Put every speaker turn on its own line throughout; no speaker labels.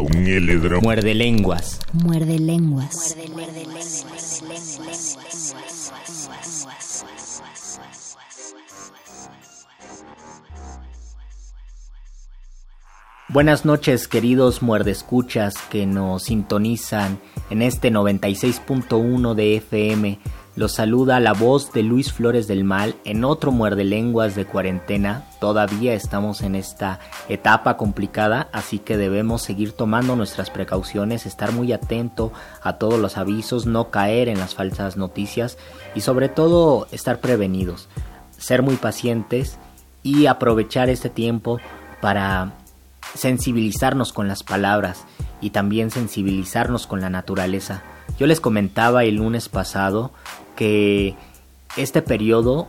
Un heledro.
Muerde lenguas.
Muerde lenguas.
Buenas noches, queridos muerdescuchas que nos sintonizan en este 96.1 de FM. Los saluda la voz de Luis Flores del Mal en otro muerde lenguas de cuarentena. Todavía estamos en esta etapa complicada, así que debemos seguir tomando nuestras precauciones, estar muy atento a todos los avisos, no caer en las falsas noticias y sobre todo estar prevenidos, ser muy pacientes y aprovechar este tiempo para sensibilizarnos con las palabras y también sensibilizarnos con la naturaleza. Yo les comentaba el lunes pasado que este periodo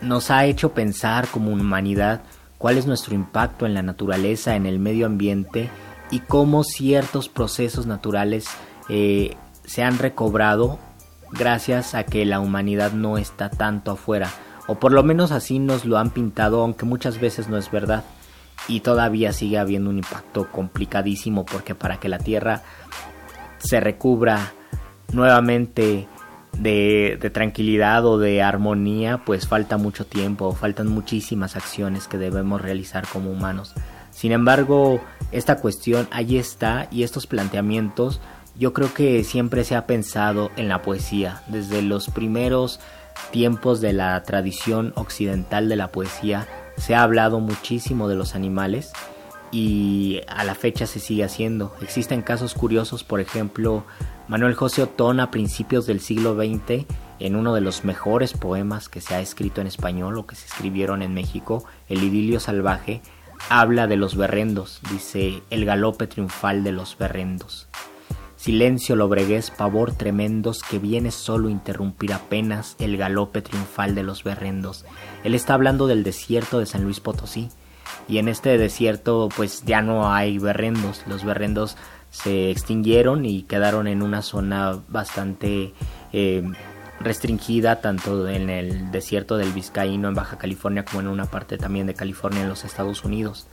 nos ha hecho pensar como humanidad cuál es nuestro impacto en la naturaleza, en el medio ambiente y cómo ciertos procesos naturales eh, se han recobrado gracias a que la humanidad no está tanto afuera, o por lo menos así nos lo han pintado, aunque muchas veces no es verdad. Y todavía sigue habiendo un impacto complicadísimo porque para que la Tierra se recubra nuevamente de, tranquilidad o de armonía, pues falta mucho tiempo, faltan muchísimas acciones que debemos realizar como humanos. Sin embargo, esta cuestión ahí está y estos planteamientos yo creo que siempre se ha pensado en la poesía, desde los primeros tiempos de la tradición occidental de la poesía se ha hablado muchísimo de los animales y a la fecha se sigue haciendo. Existen casos curiosos, por ejemplo, Manuel José Otón a principios del siglo XX, en uno de los mejores poemas que se ha escrito en español o que se escribieron en México, El idilio salvaje, habla de los berrendos, dice el galope triunfal de los berrendos. Silencio lobregués, pavor tremendos que viene solo interrumpir apenas el galope triunfal de los berrendos. Él está hablando del desierto de San Luis Potosí y en este desierto pues ya no hay berrendos, los berrendos se extinguieron y quedaron en una zona bastante eh, restringida tanto en el desierto del Vizcaíno en Baja California como en una parte también de California en los Estados Unidos.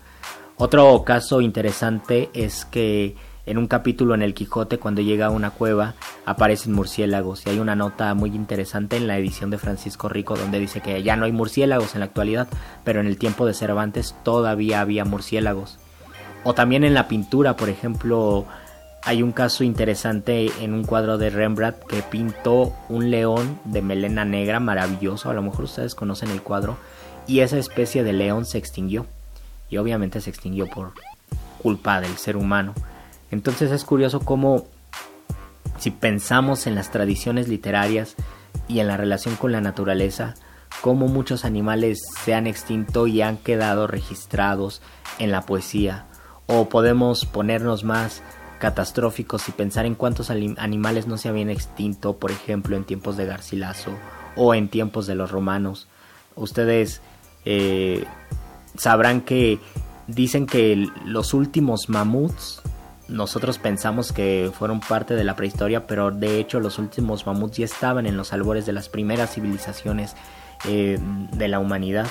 Otro caso interesante es que en un capítulo en el Quijote cuando llega a una cueva aparecen murciélagos y hay una nota muy interesante en la edición de Francisco Rico donde dice que ya no hay murciélagos en la actualidad, pero en el tiempo de Cervantes todavía había murciélagos. O también en la pintura, por ejemplo, hay un caso interesante en un cuadro de Rembrandt que pintó un león de melena negra maravilloso, a lo mejor ustedes conocen el cuadro, y esa especie de león se extinguió. Y obviamente se extinguió por culpa del ser humano. Entonces es curioso cómo si pensamos en las tradiciones literarias y en la relación con la naturaleza, cómo muchos animales se han extinto y han quedado registrados en la poesía o podemos ponernos más catastróficos y pensar en cuántos animales no se habían extinto, por ejemplo, en tiempos de Garcilaso o en tiempos de los romanos. Ustedes eh, sabrán que dicen que los últimos mamuts nosotros pensamos que fueron parte de la prehistoria, pero de hecho los últimos mamuts ya estaban en los albores de las primeras civilizaciones eh, de la humanidad.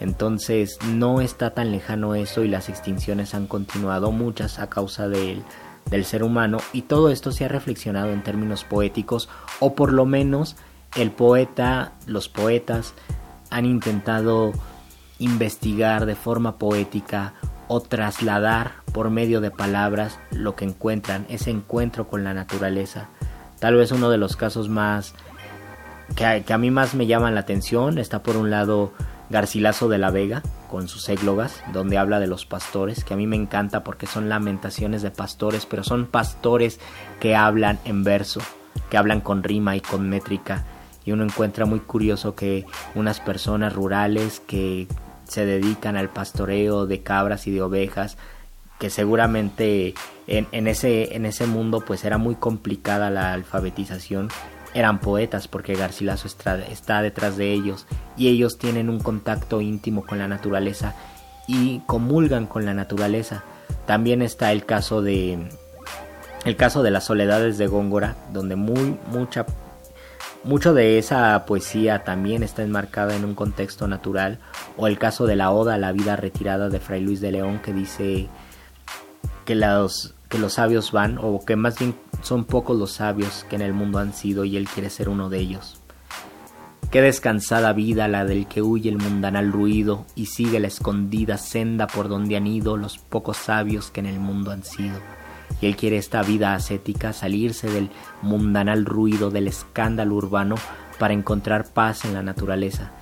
Entonces no está tan lejano eso y las extinciones han continuado muchas a causa del, del ser humano y todo esto se ha reflexionado en términos poéticos o por lo menos el poeta, los poetas han intentado investigar de forma poética o trasladar por medio de palabras lo que encuentran, ese encuentro con la naturaleza. Tal vez uno de los casos más que a, mí más me llaman la atención está por un lado Garcilaso de la Vega con sus églogas, donde habla de los pastores, que a mí me encanta porque son lamentaciones de pastores, pero son pastores que hablan en verso, que hablan con rima y con métrica. Y uno encuentra muy curioso que unas personas rurales que se dedican al pastoreo de cabras y de ovejas, que seguramente en, ese, en ese mundo pues era muy complicada la alfabetización, eran poetas porque Garcilaso está, detrás de ellos y ellos tienen un contacto íntimo con la naturaleza y comulgan con la naturaleza. También está el caso de el caso de las soledades de Góngora, donde muy mucha mucho de esa poesía también está enmarcada en un contexto natural, o el caso de la Oda a la vida retirada de Fray Luis de León, que dice que los, que los sabios van, o que más bien son pocos los sabios que en el mundo han sido, y él quiere ser uno de ellos. Qué descansada vida la del que huye el mundanal ruido y sigue la escondida senda por donde han ido los pocos sabios que en el mundo han sido y él quiere esta vida ascética, salirse del mundanal ruido, del escándalo urbano, para encontrar paz en la naturaleza.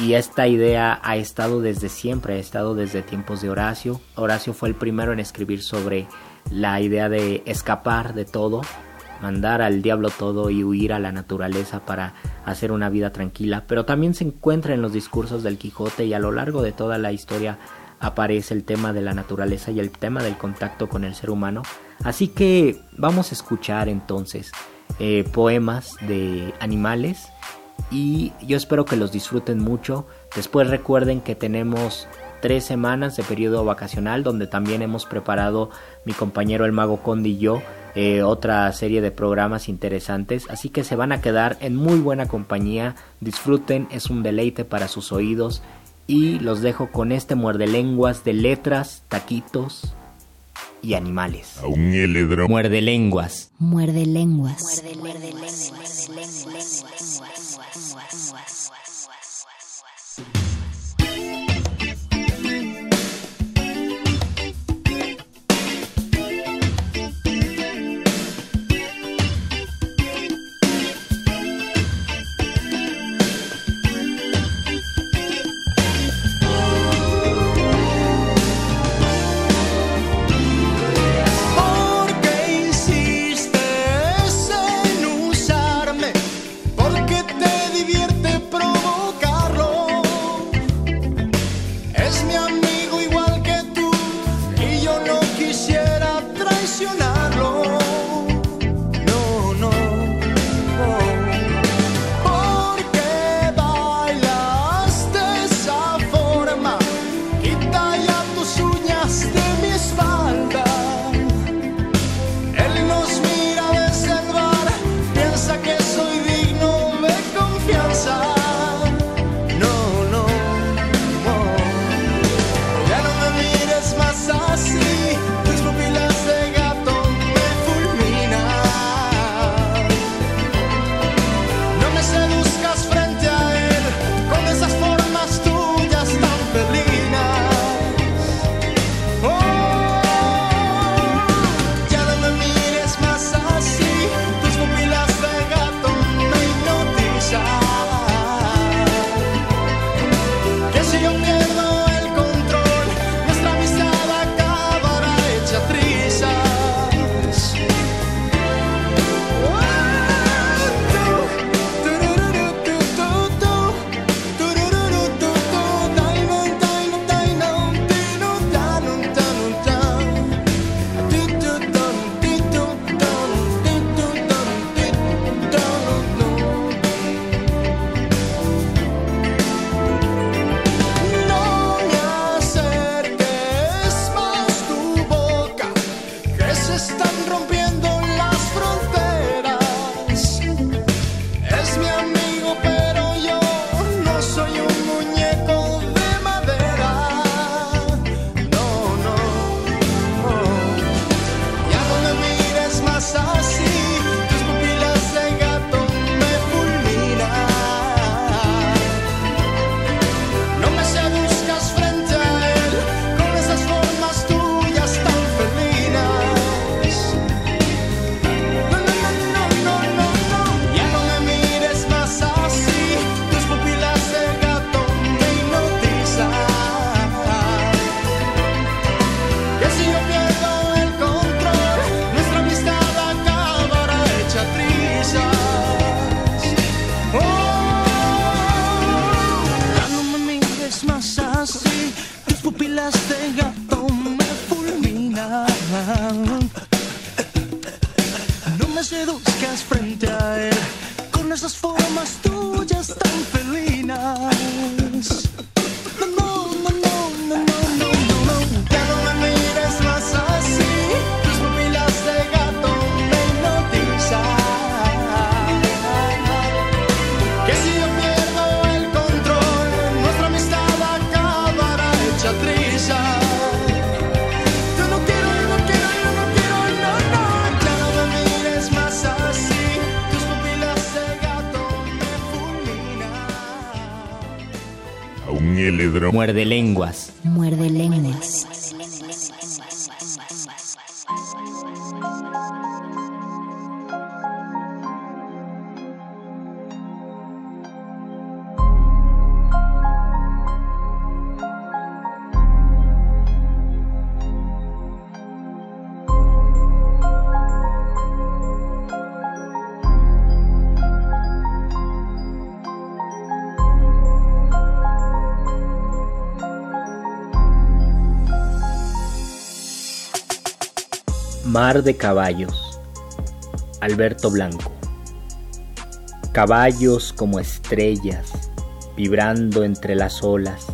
Y esta idea ha estado desde siempre, ha estado desde tiempos de Horacio. Horacio fue el primero en escribir sobre la idea de escapar de todo, mandar al diablo todo y huir a la naturaleza para hacer una vida tranquila, pero también se encuentra en los discursos del Quijote y a lo largo de toda la historia aparece el tema de la naturaleza y el tema del contacto con el ser humano Así que vamos a escuchar entonces eh, poemas de animales y yo espero que los disfruten mucho. Después recuerden que tenemos tres semanas de periodo vacacional donde también hemos preparado mi compañero el mago Conde y yo eh, otra serie de programas interesantes así que se van a quedar en muy buena compañía disfruten es un deleite para sus oídos y los dejo con este muerde lenguas de letras taquitos y animales.
A un heledro.
Muerde lenguas.
Muerde lenguas. Muerde lenguas.
Mar de caballos. Alberto Blanco. Caballos como estrellas, vibrando entre las olas.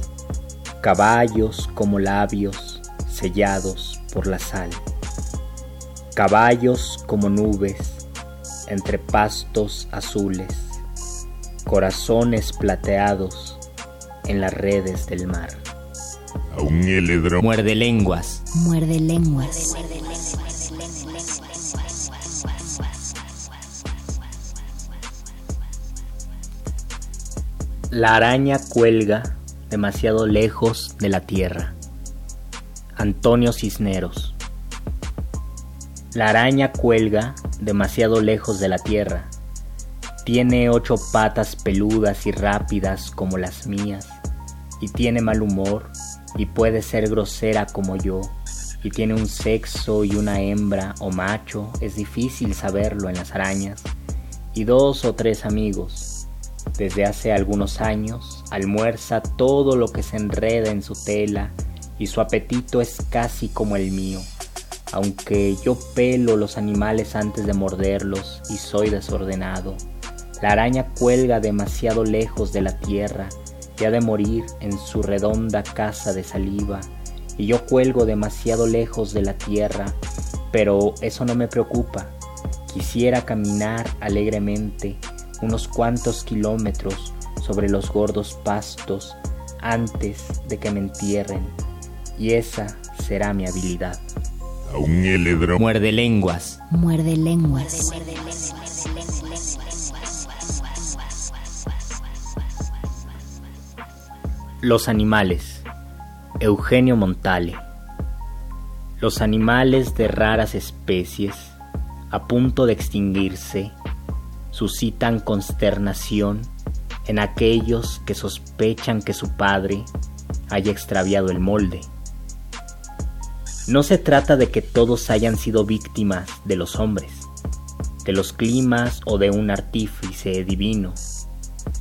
Caballos como labios, sellados por la sal. Caballos como nubes, entre pastos azules. Corazones plateados en las redes del mar.
A un heledrón.
Muerde lenguas.
Muerde lenguas.
La araña cuelga demasiado lejos de la tierra. Antonio Cisneros. La araña cuelga demasiado lejos de la tierra. Tiene ocho patas peludas y rápidas como las mías. Y tiene mal humor y puede ser grosera como yo. Y tiene un sexo y una hembra o macho. Es difícil saberlo en las arañas. Y dos o tres amigos desde hace algunos años almuerza todo lo que se enreda en su tela y su apetito es casi como el mío, aunque yo pelo los animales antes de morderlos y soy desordenado. La araña cuelga demasiado lejos de la tierra y ha de morir en su redonda casa de saliva, y yo cuelgo demasiado lejos de la tierra, pero eso no me preocupa. Quisiera caminar alegremente unos cuantos kilómetros sobre los gordos pastos antes de que me entierren, y esa será mi habilidad.
A un heledrón.
Muerde lenguas.
Muerde lenguas.
Los animales. Eugenio Montale. Los animales de raras especies, a punto de extinguirse, suscitan consternación en aquellos que sospechan que su padre haya extraviado el molde. No se trata de que todos hayan sido víctimas de los hombres, de los climas o de un artífice divino.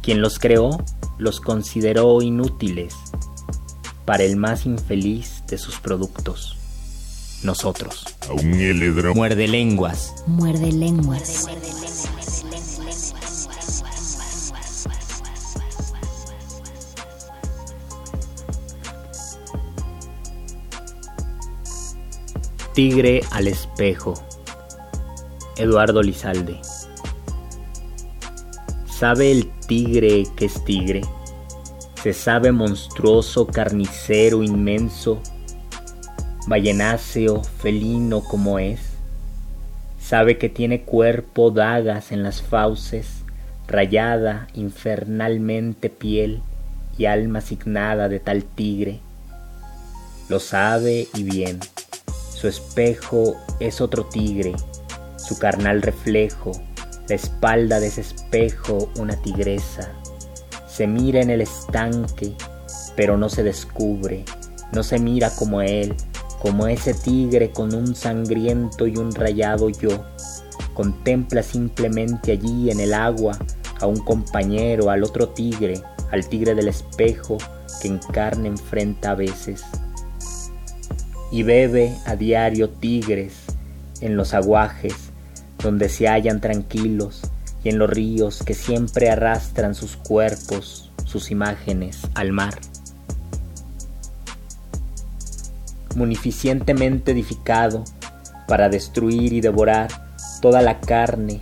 Quien los creó los consideró inútiles para el más infeliz de sus productos, nosotros.
A un heledrón.
Muerde lenguas.
Muerde lenguas.
Tigre al espejo. Eduardo Lizalde. ¿Sabe el tigre que es tigre? Se sabe monstruoso, carnicero, inmenso, ballenáceo, felino como es. Sabe que tiene cuerpo, dagas en las fauces, rayada infernalmente piel y alma asignada de tal tigre. Lo sabe y bien. Su espejo es otro tigre, su carnal reflejo, la espalda de ese espejo una tigresa. Se mira en el estanque, pero no se descubre, no se mira como él, como ese tigre con un sangriento y un rayado yo. Contempla simplemente allí en el agua a un compañero, al otro tigre, al tigre del espejo que en carne enfrenta a veces y bebe a diario tigres en los aguajes donde se hallan tranquilos y en los ríos que siempre arrastran sus cuerpos, sus imágenes al mar. Munificientemente edificado para destruir y devorar toda la carne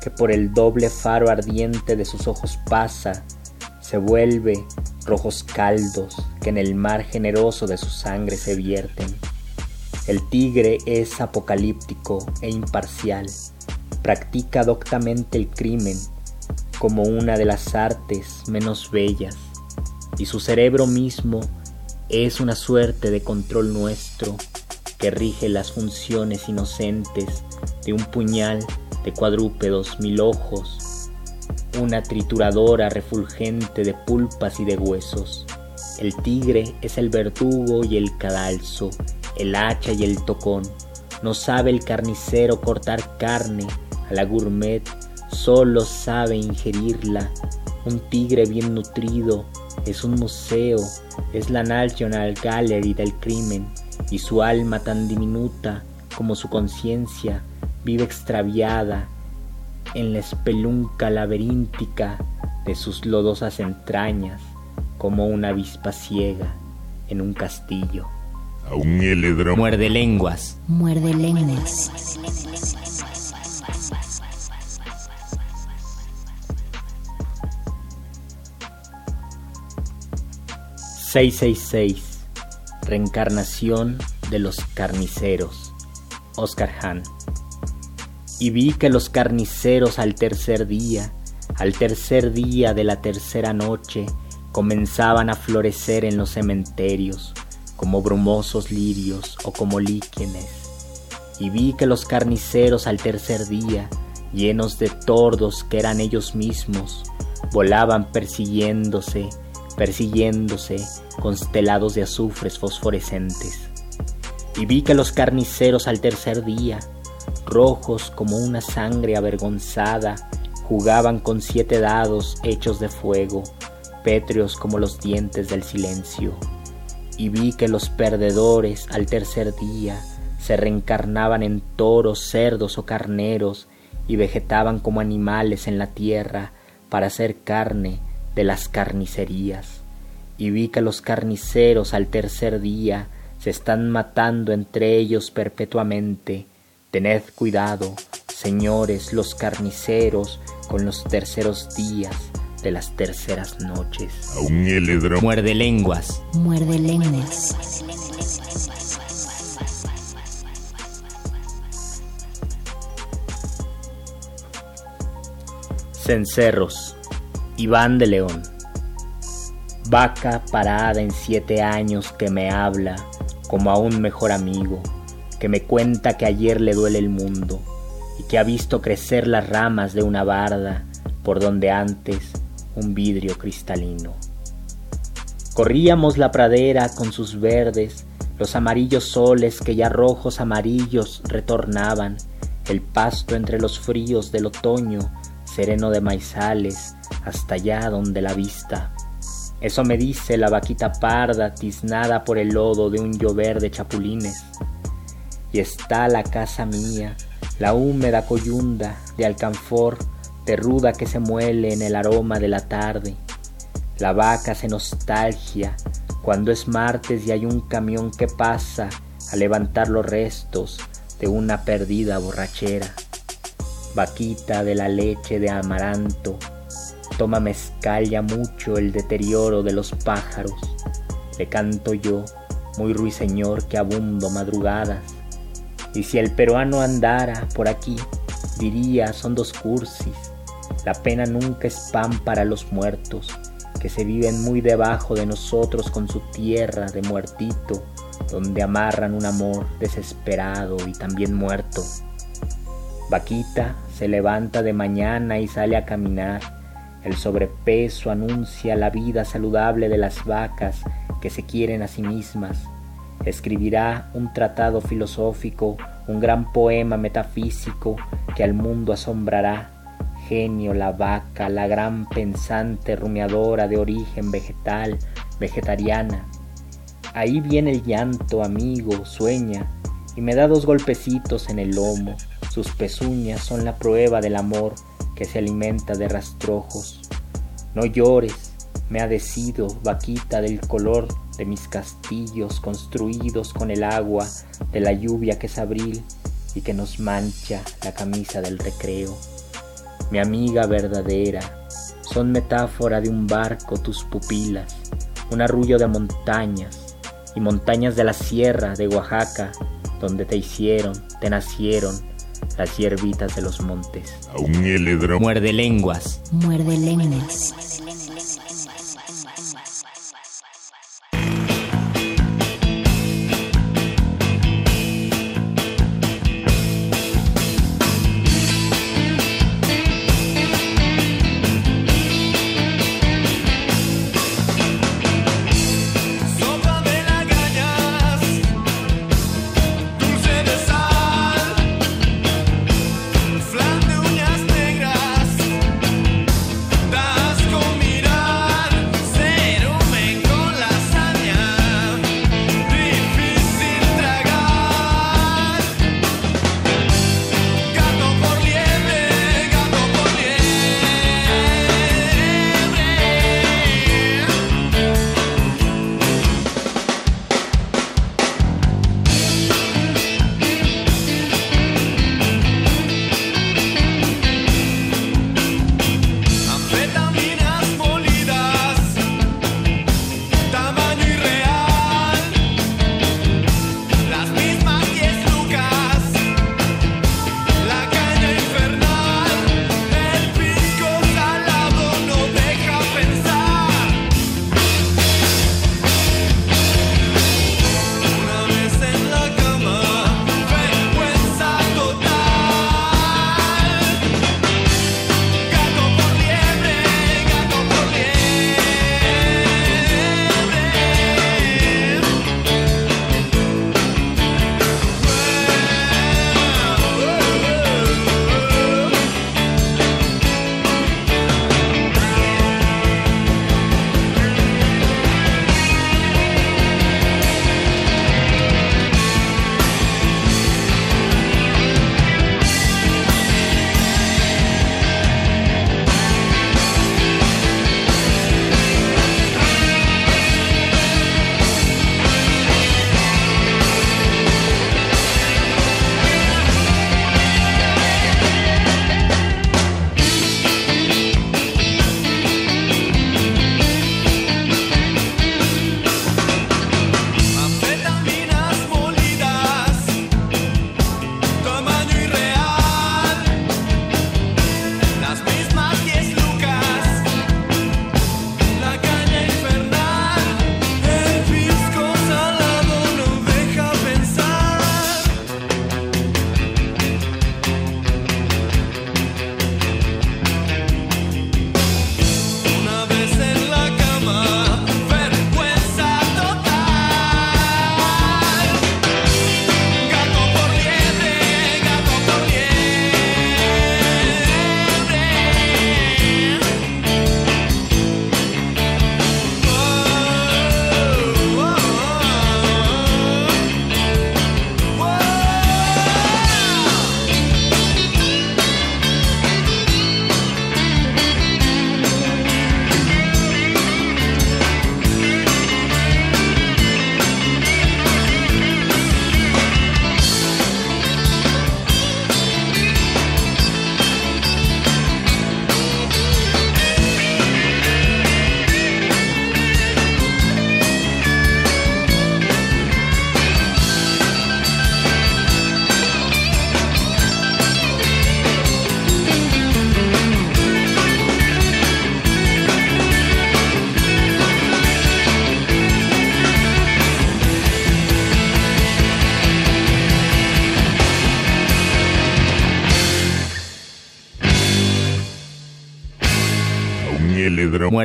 que por el doble faro ardiente de sus ojos pasa, se vuelve rojos caldos que en el mar generoso de su sangre se vierten. El tigre es apocalíptico e imparcial, practica doctamente el crimen como una de las artes menos bellas, y su cerebro mismo es una suerte de control nuestro que rige las funciones inocentes de un puñal de cuadrúpedos mil ojos, una trituradora refulgente de pulpas y de huesos. El tigre es el verdugo y el cadalso, el hacha y el tocón. No sabe el carnicero cortar carne, a la gourmet solo sabe ingerirla. Un tigre bien nutrido es un museo, es la National Gallery del crimen, y su alma tan diminuta como su conciencia vive extraviada en la espelunca laberíntica de sus lodosas entrañas como una avispa ciega en un castillo.
A un heledro.
Muerde lenguas.
Muerde lenguas.
...666... Reencarnación de los carniceros... Oscar Hahn y vi que los carniceros al tercer día, al tercer día de la tercera noche, comenzaban a florecer en los cementerios, como brumosos lirios o como líquenes. Y vi que los carniceros al tercer día, llenos de tordos que eran ellos mismos, volaban persiguiéndose, persiguiéndose, constelados de azufres fosforescentes. Y vi que los carniceros al tercer día, rojos como una sangre avergonzada, jugaban con siete dados hechos de fuego, pétreos como los dientes del silencio. Y vi que los perdedores al tercer día se reencarnaban en toros, cerdos o carneros y vegetaban como animales en la tierra para hacer carne de las carnicerías. Y vi que los carniceros al tercer día se están matando entre ellos perpetuamente, Tened cuidado, señores los carniceros, con los terceros días de las terceras noches.
A un heledro.
Muerde lenguas.
Muerde lenguas.
Cencerros. Iván de León. Vaca parada en siete años que me habla como a un mejor amigo que me cuenta que ayer le duele el mundo y que ha visto crecer las ramas de una barda por donde antes un vidrio cristalino. Corríamos la pradera con sus verdes, los amarillos soles que ya rojos amarillos retornaban, el pasto entre los fríos del otoño, sereno de maizales, hasta allá donde la vista. Eso me dice la vaquita parda tiznada por el lodo de un llover de chapulines y está la casa mía, la húmeda coyunda de alcanfor, de ruda que se muele en el aroma de la tarde. La vaca se nostalgia cuando es martes y hay un camión que pasa a levantar los restos de una perdida borrachera. Vaquita de la leche de amaranto, toma mezcal ya mucho el deterioro de los pájaros. Le canto yo, muy ruiseñor que abundo madrugadas, y si el peruano andara por aquí, diría son dos cursis. La pena nunca es pan para los muertos, que se viven muy debajo de nosotros con su tierra de muertito, donde amarran un amor desesperado y también muerto. Vaquita se levanta de mañana y sale a caminar. El sobrepeso anuncia la vida saludable de las vacas que se quieren a sí mismas escribirá un tratado filosófico, un gran poema metafísico que al mundo asombrará. Genio, la vaca, la gran pensante rumiadora de origen vegetal, vegetariana. Ahí viene el llanto, amigo, sueña, y me da dos golpecitos en el lomo. Sus pezuñas son la prueba del amor que se alimenta de rastrojos. No llores, me ha decido, vaquita del color de mis castillos construidos con el agua de la lluvia que es abril y que nos mancha la camisa del recreo. Mi amiga verdadera, son metáfora de un barco tus pupilas, un arrullo de montañas y montañas de la sierra de Oaxaca, donde te hicieron, te nacieron las hierbitas de los montes.
un heledro.
Muerde lenguas.
Muerde lenguas.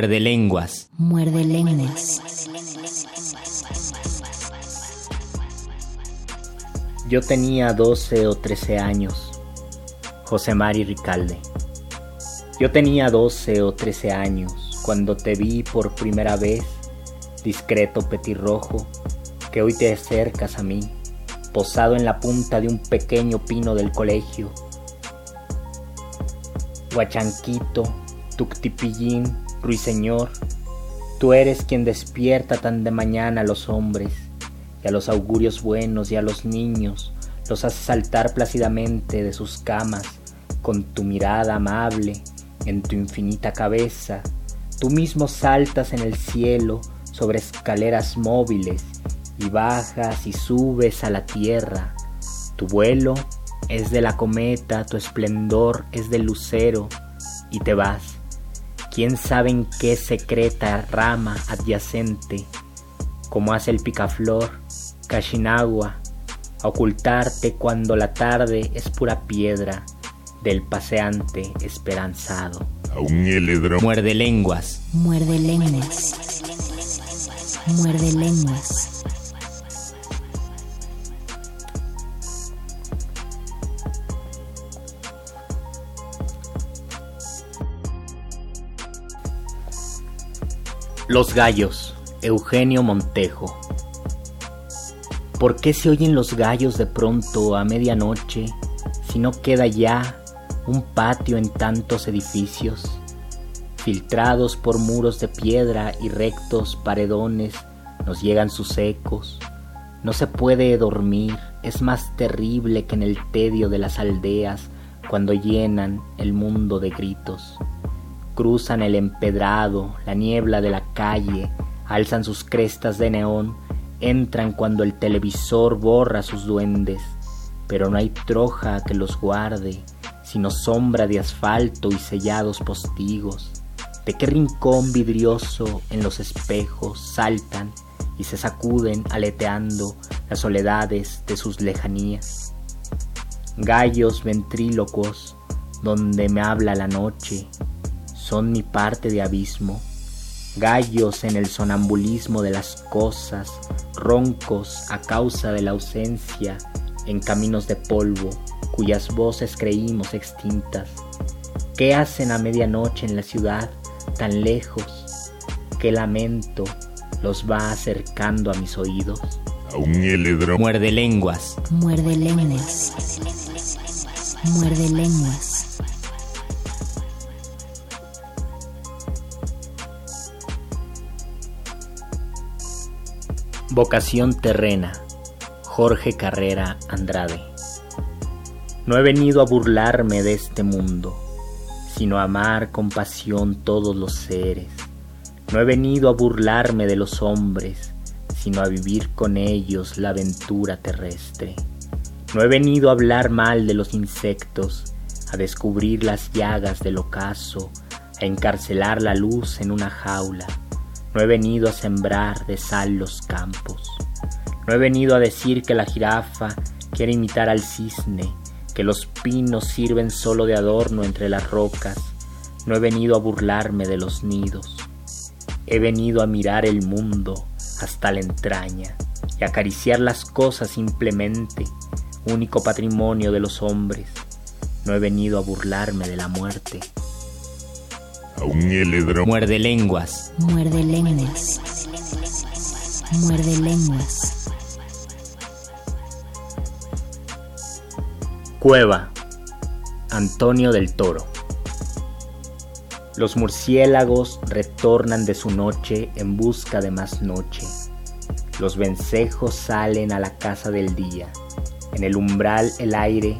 Muerde lenguas.
Muerde lenguas.
Yo tenía 12 o 13 años. José Mari Ricalde. Yo tenía 12 o 13 años cuando te vi por primera vez, discreto petirrojo, que hoy te acercas a mí, posado en la punta de un pequeño pino del colegio. Huachanquito, Tuctipillín, Ruiseñor, tú eres quien despierta tan de mañana a los hombres, y a los augurios buenos y a los niños los haces saltar plácidamente de sus camas con tu mirada amable en tu infinita cabeza. Tú mismo saltas en el cielo sobre escaleras móviles y bajas y subes a la tierra. Tu vuelo es de la cometa, tu esplendor es del lucero y te vas. Quién sabe en qué secreta rama adyacente, como hace el picaflor, Kashinagua, a ocultarte cuando la tarde es pura piedra del paseante esperanzado.
A un heledro.
Muerde lenguas.
Muerde lenguas. Muerde lenguas.
Los gallos. Eugenio Montejo. ¿Por qué se oyen los gallos de pronto a medianoche si no queda ya un patio en tantos edificios? Filtrados por muros de piedra y rectos paredones nos llegan sus ecos. No se puede dormir, es más terrible que en el tedio de las aldeas cuando llenan el mundo de gritos. Cruzan el empedrado, la niebla de la calle, alzan sus crestas de neón Entran cuando el televisor borra sus duendes, pero no hay troja que los guarde, sino sombra de asfalto y sellados postigos. ¿De qué rincón vidrioso en los espejos saltan y se sacuden aleteando las soledades de sus lejanías? Gallos ventrílocos donde me habla la noche son mi parte de abismo gallos en el sonambulismo de las cosas, roncos a causa de la ausencia en caminos de polvo cuyas voces creímos extintas. ¿Qué hacen a medianoche en la ciudad tan lejos? ¿Qué lamento los va acercando a mis oídos?
A un heledro.
Muerde lenguas.
Muerde lenguas. Muerde lenguas.
Vocación terrena. Jorge Carrera Andrade. No he venido a burlarme de este mundo, sino a amar con pasión todos los seres. No he venido a burlarme de los hombres, sino a vivir con ellos la aventura terrestre. No he venido a hablar mal de los insectos, a descubrir las llagas del ocaso, a encarcelar la luz en una jaula no he venido a sembrar de sal los campos. No he venido a decir que la jirafa quiere imitar al cisne, que los pinos sirven solo de adorno entre las rocas. No he venido a burlarme de los nidos. He venido a mirar el mundo hasta la entraña y acariciar las cosas simplemente, único patrimonio de los hombres. No he venido a burlarme de la muerte
a un heledro.
Muerde lenguas.
Muerde lenguas. Muerde lenguas.
Cueva. Antonio del Toro. Los murciélagos retornan de su noche en busca de más noche. Los vencejos salen a la casa del día. En el umbral el aire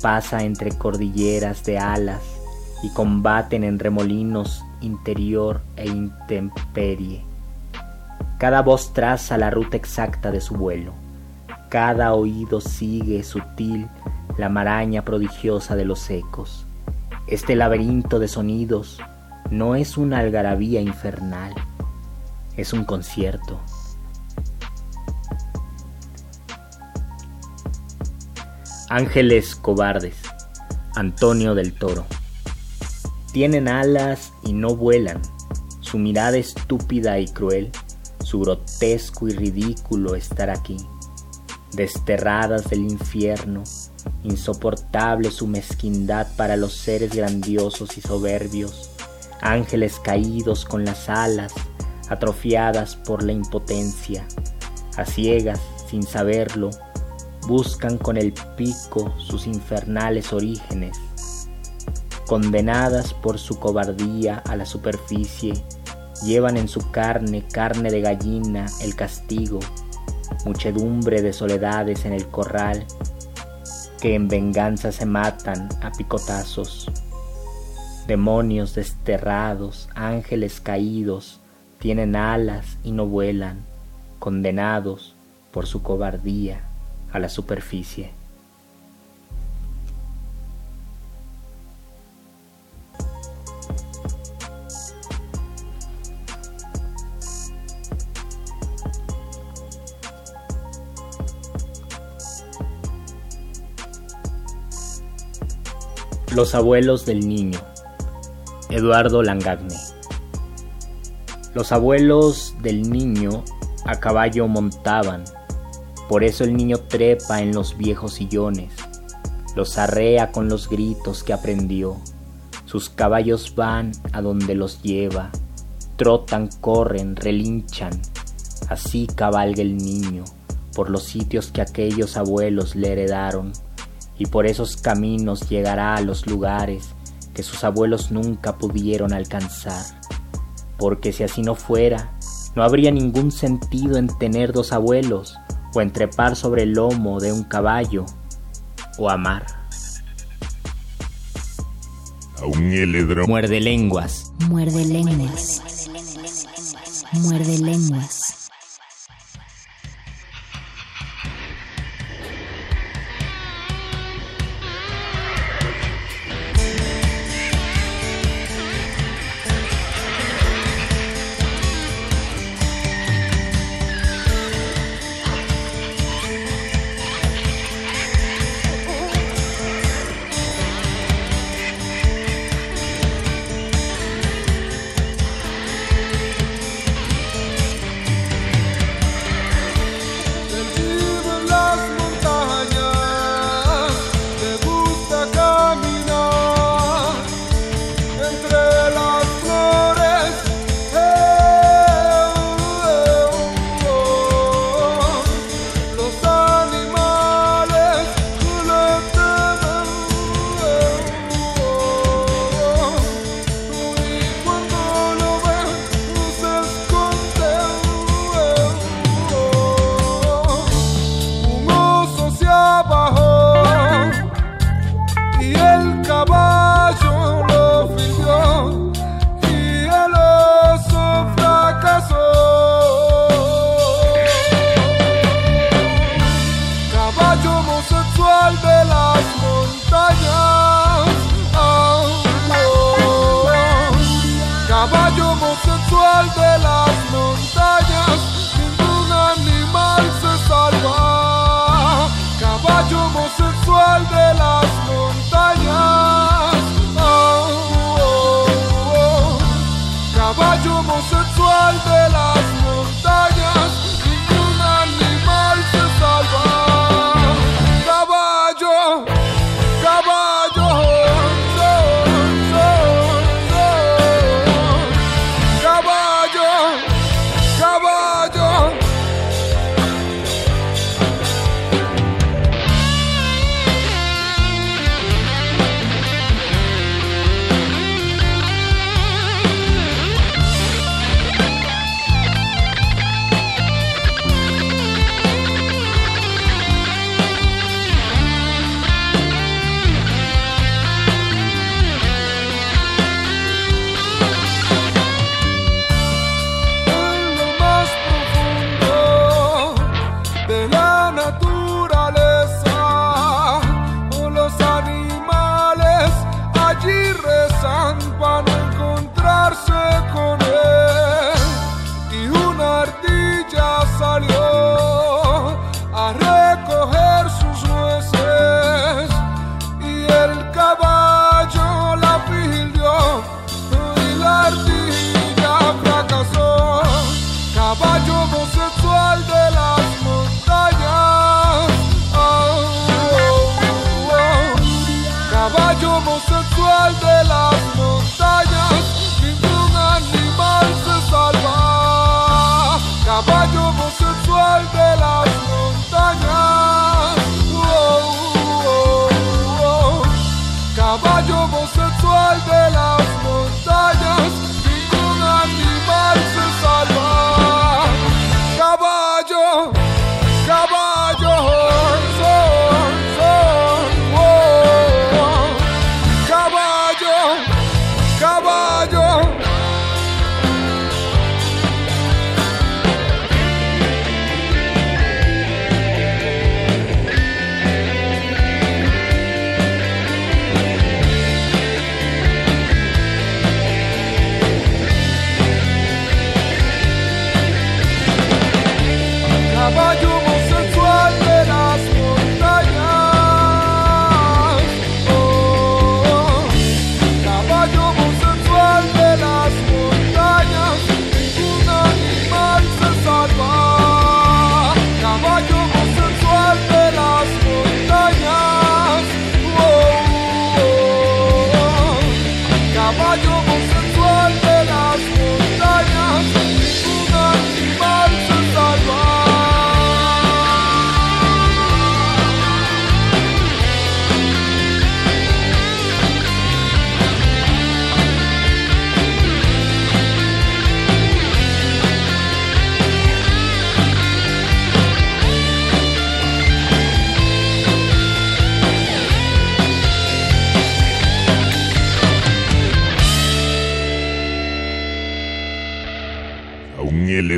pasa entre cordilleras de alas y combaten en remolinos interior e intemperie. Cada voz traza la ruta exacta de su vuelo, cada oído sigue sutil la maraña prodigiosa de los ecos. Este laberinto de sonidos no es una algarabía infernal, es un concierto. Ángeles cobardes, Antonio del Toro. Tienen alas y no vuelan, su mirada estúpida y cruel, su grotesco y ridículo estar aquí, desterradas del infierno, insoportable su mezquindad para los seres grandiosos y soberbios, ángeles caídos con las alas, atrofiadas por la impotencia, a ciegas, sin saberlo, buscan con el pico sus infernales orígenes, condenadas por su cobardía a la superficie, llevan en su carne carne de gallina el castigo, muchedumbre de soledades en el corral, que en venganza se matan a picotazos. Demonios desterrados, ángeles caídos, tienen alas y no vuelan, condenados por su cobardía a la superficie. Los abuelos del niño. Eduardo Langagne. Los abuelos del niño a caballo montaban, por eso el niño trepa en los viejos sillones, los arrea con los gritos que aprendió. Sus caballos van a donde los lleva, trotan, corren, relinchan. Así cabalga el niño por los sitios que aquellos abuelos le heredaron y por esos caminos llegará a los lugares que sus abuelos nunca pudieron alcanzar. Porque si así no fuera, no habría ningún sentido en tener dos abuelos o en trepar sobre el lomo de un caballo o amar.
A un heledro.
Muerde lenguas.
Muerde lenguas. Muerde lenguas.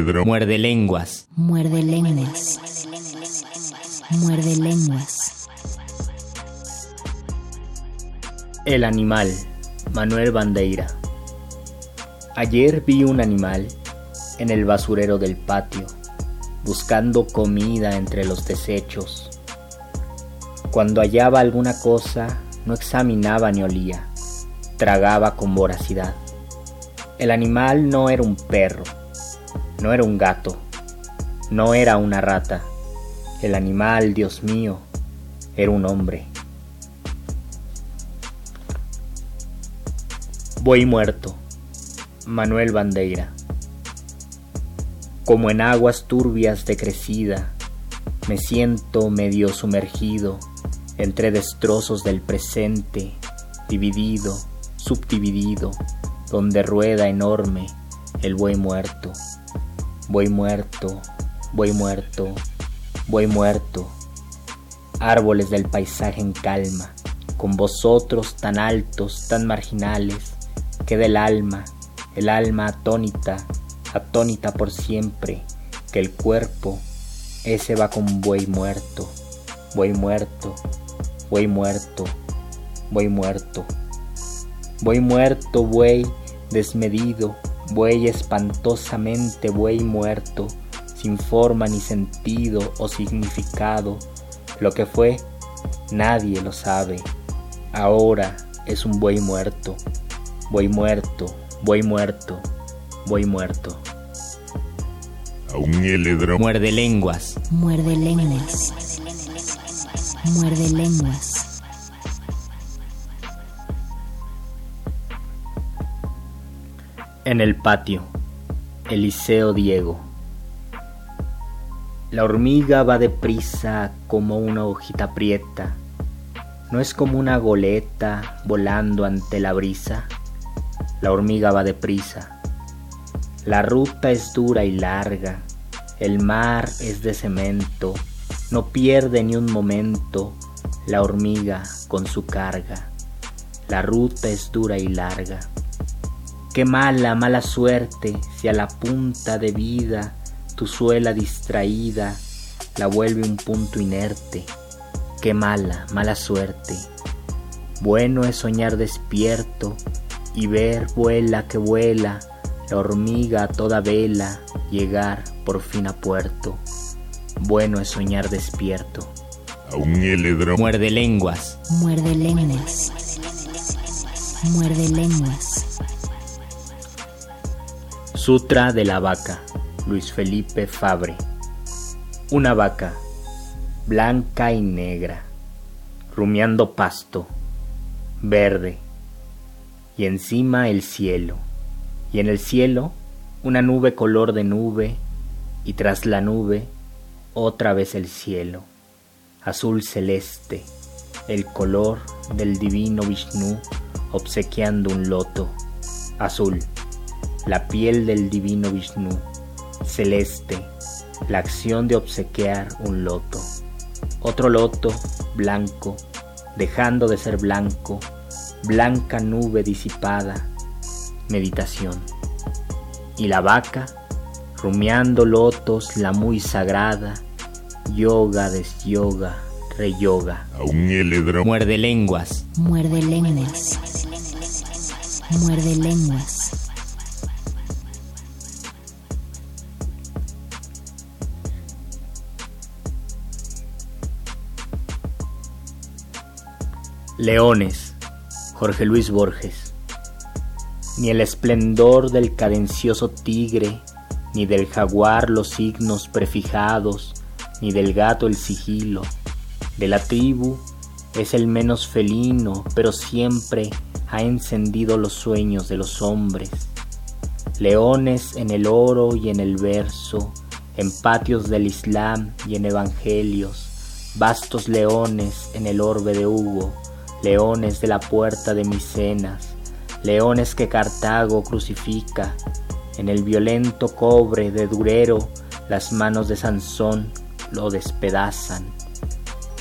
Muerde lenguas.
Muerde lenguas. Muerde lenguas.
El animal. Manuel Bandeira. Ayer vi un animal en el basurero del patio, buscando comida entre los desechos. Cuando hallaba alguna cosa, no examinaba ni olía, tragaba con voracidad. El animal no era un perro, no era un gato, no era una rata. El animal, Dios mío, era un hombre. Voy muerto. Manuel Bandeira. Como en aguas turbias de crecida, me siento medio sumergido entre destrozos del presente, dividido, subdividido, donde rueda enorme el buey muerto. Buey muerto, buey muerto, buey muerto. Árboles del paisaje en calma, con vosotros tan altos, tan marginales, que del alma, el alma atónita, atónita por siempre, que el cuerpo, ese va con buey muerto, buey muerto, buey muerto, buey muerto, buey muerto, buey desmedido, buey espantosamente, buey muerto, sin forma ni sentido o significado, lo que fue, nadie lo sabe, ahora es un buey muerto, buey muerto, buey muerto, buey muerto.
A un heledrón.
Muerde lenguas.
Muerde lenguas. Muerde lenguas.
En el patio. Eliseo Diego. La hormiga va deprisa como una hojita prieta. No es como una goleta volando ante la brisa. La hormiga va deprisa. La ruta es dura y larga. El mar es de cemento. No pierde ni un momento la hormiga con su carga. La ruta es dura y larga. Qué mala, mala suerte si a la punta de vida tu suela distraída la vuelve un punto inerte. Qué mala, mala suerte. Bueno es soñar despierto y ver vuela que vuela la hormiga a toda vela llegar por fin a puerto. Bueno es soñar despierto.
A un.
Muerde lenguas.
Muerde lenguas. Muerde lenguas.
Sutra de la vaca. Luis Felipe Fabre. Una vaca, blanca y negra, rumiando pasto, verde, y encima el cielo, y en el cielo una nube color de nube, y tras la nube otra vez el cielo, azul celeste, el color del divino Vishnu obsequiando un loto, azul, la piel del divino Vishnu, celeste, la acción de obsequiar un loto. Otro loto, blanco, dejando de ser blanco, blanca nube disipada, meditación. Y la vaca, rumiando lotos, la muy sagrada, yoga, desyoga, reyoga.
A un heledrón.
Muerde lenguas.
Muerde lenguas. Muerde lenguas.
Leones, Jorge Luis Borges. Ni el esplendor del cadencioso tigre, ni del jaguar los signos prefijados, ni del gato el sigilo. De la tribu es el menos felino, pero siempre ha encendido los sueños de los hombres. Leones en el oro y en el verso, en patios del Islam y en evangelios, vastos leones en el orbe de Hugo, leones de la puerta de Micenas, leones que Cartago crucifica, en el violento cobre de Durero las manos de Sansón lo despedazan.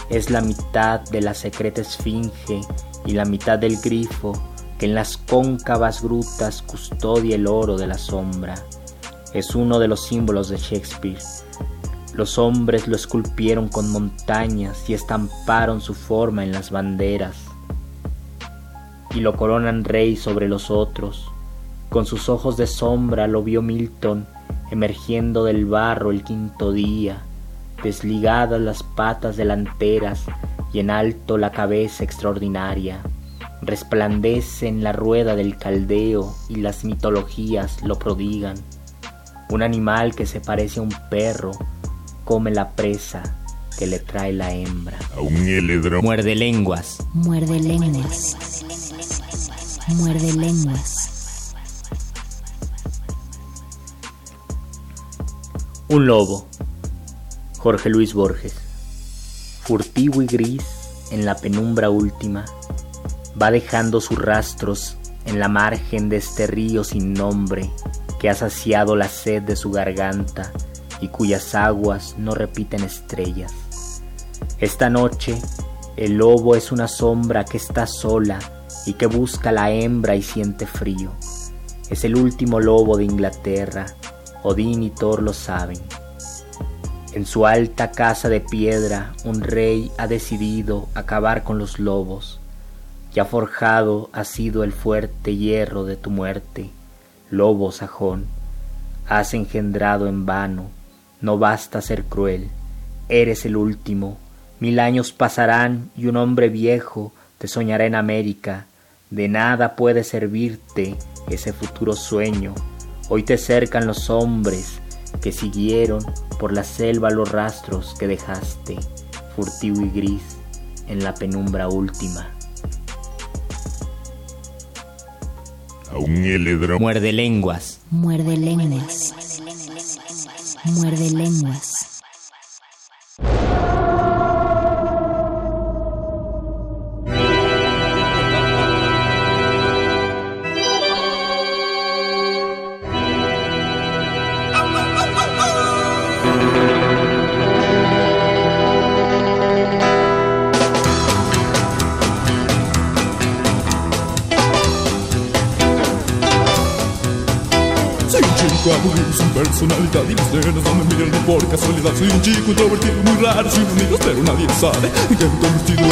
Es la mitad de la secreta esfinge y la mitad del grifo que en las cóncavas grutas custodia el oro de la sombra. Es uno de los símbolos de Shakespeare. Los hombres lo esculpieron con montañas y estamparon su forma en las banderas. Y lo coronan rey sobre los otros. Con sus ojos de sombra lo vio Milton emergiendo del barro el quinto día, desligadas las patas delanteras y en alto la cabeza extraordinaria. Resplandece en la rueda del caldeo y las mitologías lo prodigan. Un animal que se parece a un perro come la presa que le trae la hembra.
A un.
Muerde lenguas.
Muerde lenguas. Muerde lenguas.
Un lobo. Jorge Luis Borges. Furtivo y gris en la penumbra última, va dejando sus rastros en la margen de este río sin nombre que ha saciado la sed de su garganta y cuyas aguas no repiten estrellas. Esta noche el lobo es una sombra que está sola y que busca la hembra y siente frío. Es el último lobo de Inglaterra, Odín y Thor lo saben. En su alta casa de piedra un rey ha decidido acabar con los lobos. Ya forjado ha sido el fuerte hierro de tu muerte, lobo sajón. Has engendrado en vano, no basta ser cruel, eres el último. Mil años pasarán y un hombre viejo te soñará en América. De nada puede servirte ese futuro sueño. Hoy te cercan los hombres que siguieron por la selva los rastros que dejaste, furtivo y gris, en la penumbra última.
A un heledro.
Muerde lenguas.
Muerde lenguas. Muerde lenguas.
Personalidad y mis nenas no me miran por casualidad. Soy un chico introvertido muy raro sin amigos pero nadie sabe. En qué me he convertido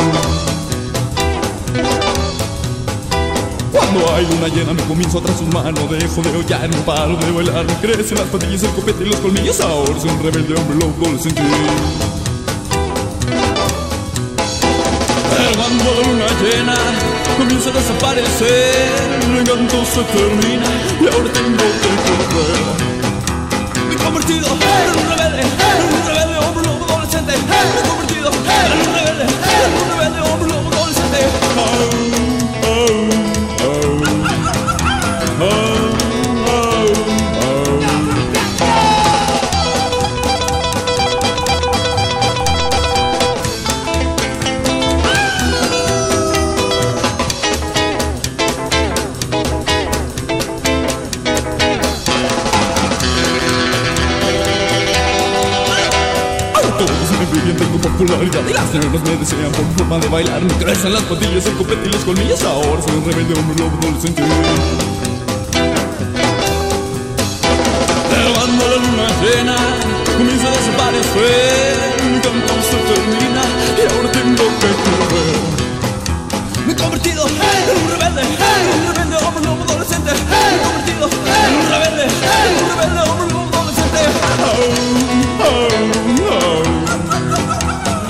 Cuando hay luna llena me comienzo tras sus manos Dejo de hollar, no paro de bailar Me crecen las patillas, el copete y los colmillos. Ahora soy un rebelde hombre loco adolescente cuando la luna llena comienza a desaparecer. Mi encanto se termina y ahora tengo que correr convertido en un rebelde, en un rebelde hombre lobo adolescente Me he convertido en un rebelde, en un rebelde nenas me desean por forma de bailar. Me crecen las patillas, el copete y los colmillos. Ahora soy un rebelde hombre lobo adolescente cuando la luna llena Comienza a desaparecer Mi canto se termina Y ahora tengo que correr Me he convertido en un rebelde En un rebelde hombre lobo adolescente Me he convertido en un rebelde En un rebelde hombre lobo adolescente oh, oh.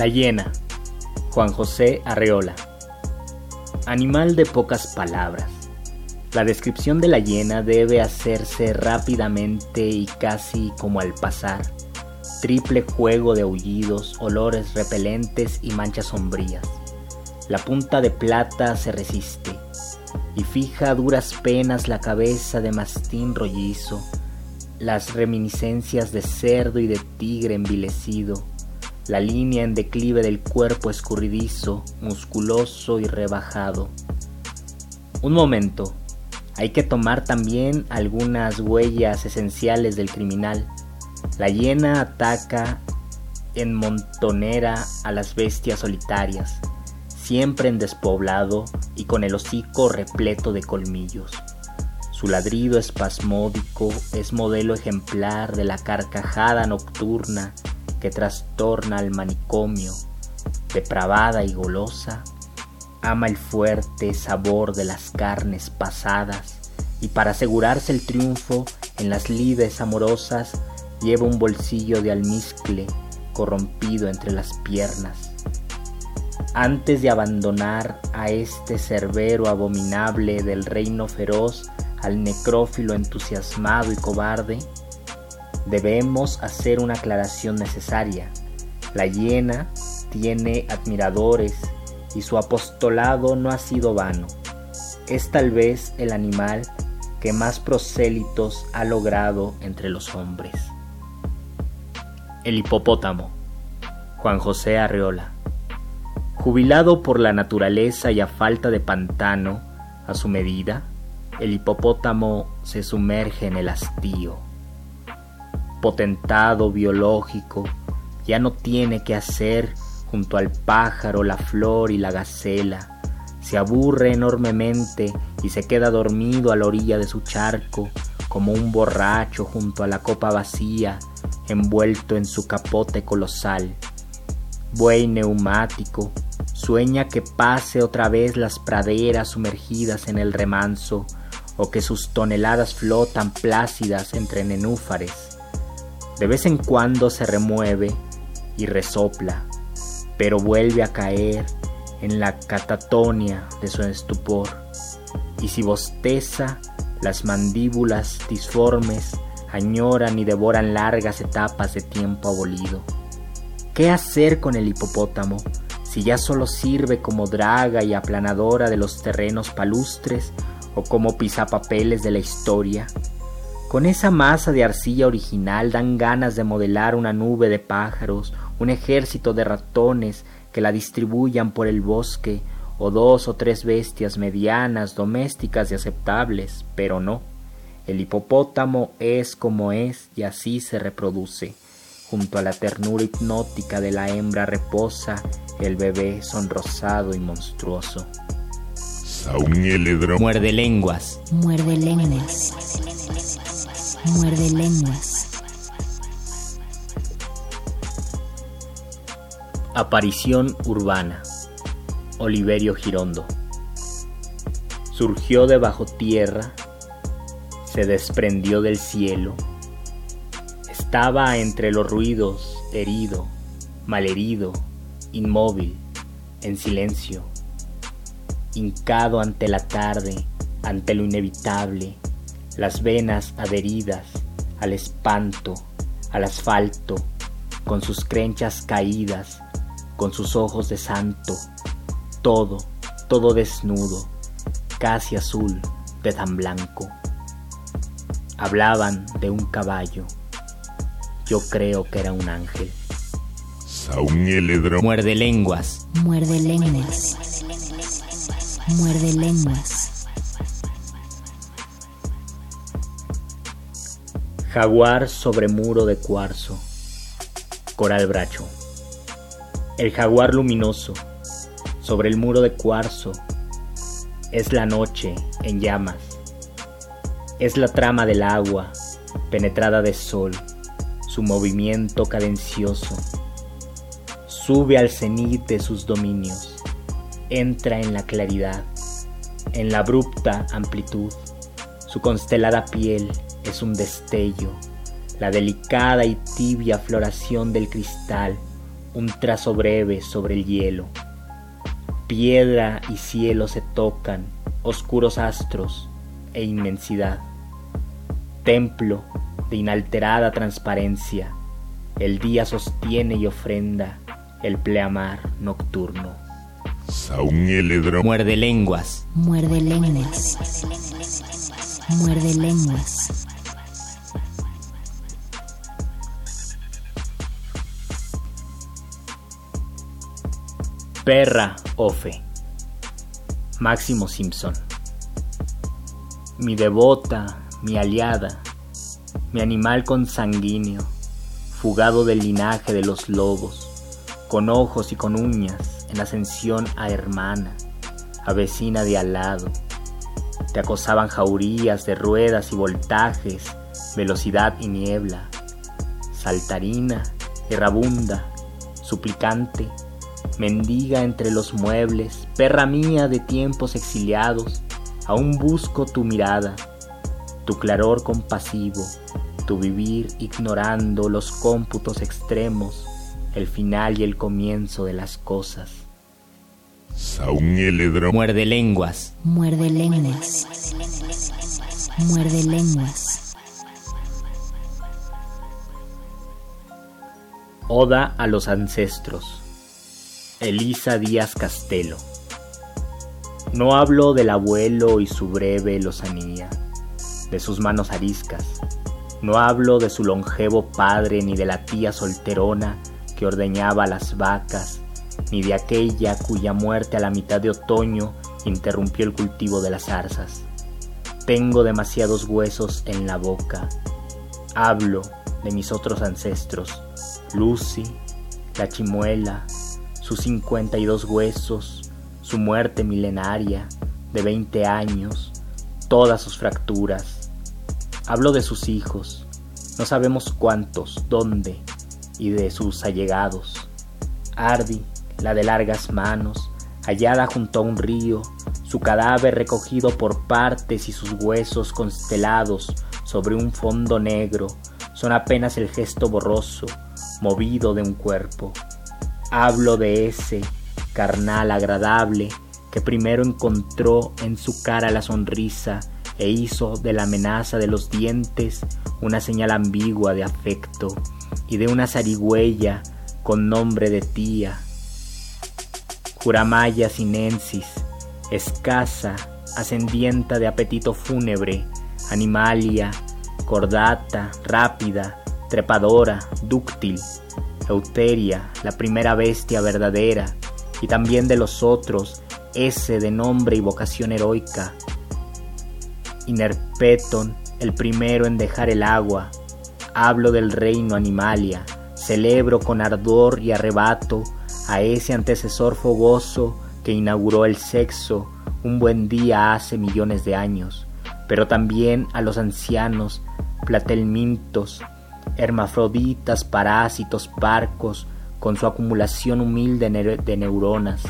La hiena. Juan José Arreola. Animal de pocas palabras. La descripción de la hiena debe hacerse rápidamente y casi como al pasar. Triple juego de aullidos, olores repelentes y manchas sombrías. La punta de plata se resiste. y fija a duras penas la cabeza de mastín rollizo, las reminiscencias de cerdo y de tigre envilecido, la línea en declive del cuerpo escurridizo, musculoso y rebajado. Un momento, hay que tomar también algunas huellas esenciales del criminal. La hiena ataca en montonera a las bestias solitarias, siempre en despoblado y con el hocico repleto de colmillos. Su ladrido espasmódico es modelo ejemplar de la carcajada nocturna que trastorna al manicomio, depravada y golosa, ama el fuerte sabor de las carnes pasadas y para asegurarse el triunfo en las lides amorosas lleva un bolsillo de almizcle corrompido entre las piernas. Antes de abandonar a este cerbero abominable del reino feroz, al necrófilo entusiasmado y cobarde, debemos hacer una aclaración necesaria. La hiena tiene admiradores y su apostolado no ha sido vano. Es tal vez el animal que más prosélitos ha logrado entre los hombres. El hipopótamo, Juan José Arreola. Jubilado por la naturaleza y a falta de pantano, a su medida, el hipopótamo se sumerge en el hastío. Potentado biológico, ya no tiene que hacer junto al pájaro, la flor y la gacela. Se aburre enormemente y se queda dormido a la orilla de su charco, como un borracho junto a la copa vacía, envuelto en su capote colosal. Buey neumático, sueña que pase otra vez las praderas sumergidas en el remanso, o que sus toneladas flotan plácidas entre nenúfares. De vez en cuando se remueve y resopla, pero vuelve a caer en la catatonia de su estupor. Y si bosteza, las mandíbulas disformes añoran y devoran largas etapas de tiempo abolido. ¿Qué hacer con el hipopótamo si ya solo sirve como draga y aplanadora de los terrenos palustres o como pisapapeles de la historia. Con esa masa de arcilla original dan ganas de modelar una nube de pájaros, un ejército de ratones que la distribuyan por el bosque, o dos o tres bestias medianas, domésticas y aceptables, pero no. El hipopótamo es como es y así se reproduce. Junto a la ternura hipnótica de la hembra reposa el bebé sonrosado y monstruoso.
Muerde
lenguas.
Muerde lenguas. Muerde lenguas.
Aparición urbana. Oliverio Girondo. Surgió de bajo tierra, se desprendió del cielo. Estaba entre los ruidos, herido, malherido, inmóvil, en silencio hincado ante la tarde, ante lo inevitable, las venas adheridas al espanto, al asfalto, con sus crenchas caídas, con sus ojos de santo, todo, todo desnudo, casi azul, de tan blanco. Hablaban de un caballo. Yo creo que era un ángel. Muerde lenguas.
Muerde lenguas. Muerde lenguas.
Jaguar sobre muro de cuarzo. Coral Bracho. El jaguar luminoso sobre el muro de cuarzo es la noche en llamas. Es la trama del agua penetrada de sol, su movimiento cadencioso. Sube al cenit de sus dominios entra en la claridad, en la abrupta amplitud. Su constelada piel es un destello, la delicada y tibia floración del cristal, un trazo breve sobre el hielo. Piedra y cielo se tocan, oscuros astros e inmensidad. Templo de inalterada transparencia, el día sostiene y ofrenda el pleamar nocturno.
Saúl
Muerde lenguas.
Muerde lenguas. Muerde lenguas.
Perra Ofe. Máximo Simpson. Mi devota, mi aliada, mi animal consanguíneo, fugado del linaje de los lobos, con ojos y con uñas, en ascensión a hermana, a vecina de al lado. Te acosaban jaurías de ruedas y voltajes, velocidad y niebla, saltarina, errabunda, suplicante, mendiga entre los muebles, perra mía de tiempos exiliados, aún busco tu mirada, tu claror compasivo, tu vivir ignorando los cómputos extremos, el final y el comienzo de las cosas. Muerde lenguas.
Muerde lenguas. Muerde lenguas.
Oda a los ancestros. Elisa Díaz Castelo. No hablo del abuelo y su breve lozanía, de sus manos ariscas. No hablo de su longevo padre ni de la tía solterona que ordeñaba las vacas, ni de aquella cuya muerte a la mitad de otoño interrumpió el cultivo de las zarzas. Tengo demasiados huesos en la boca. Hablo de mis otros ancestros, Lucy, la chimuela, sus 52 huesos, su muerte milenaria de 20 años, todas sus fracturas. Hablo de sus hijos, no sabemos cuántos, dónde, y de sus allegados. Ardi, la de largas manos, hallada junto a un río, su cadáver recogido por partes y sus huesos constelados sobre un fondo negro, son apenas el gesto borroso, movido de un cuerpo. Hablo de ese carnal agradable que primero encontró en su cara la sonrisa e hizo de la amenaza de los dientes una señal ambigua de afecto y de una zarigüeya con nombre de tía. Curamaya sinensis, escasa, ascendienta de apetito fúnebre, animalia, cordata, rápida, trepadora, dúctil, Euteria, la primera bestia verdadera, y también de los otros, ese de nombre y vocación heroica, Inerpeton, el primero en dejar el agua, hablo del reino animalia, celebro con ardor y arrebato a ese antecesor fogoso que inauguró el sexo un buen día hace millones de años, pero también a los ancianos platelmintos, hermafroditas, parásitos, parcos, con su acumulación humilde de neuronas.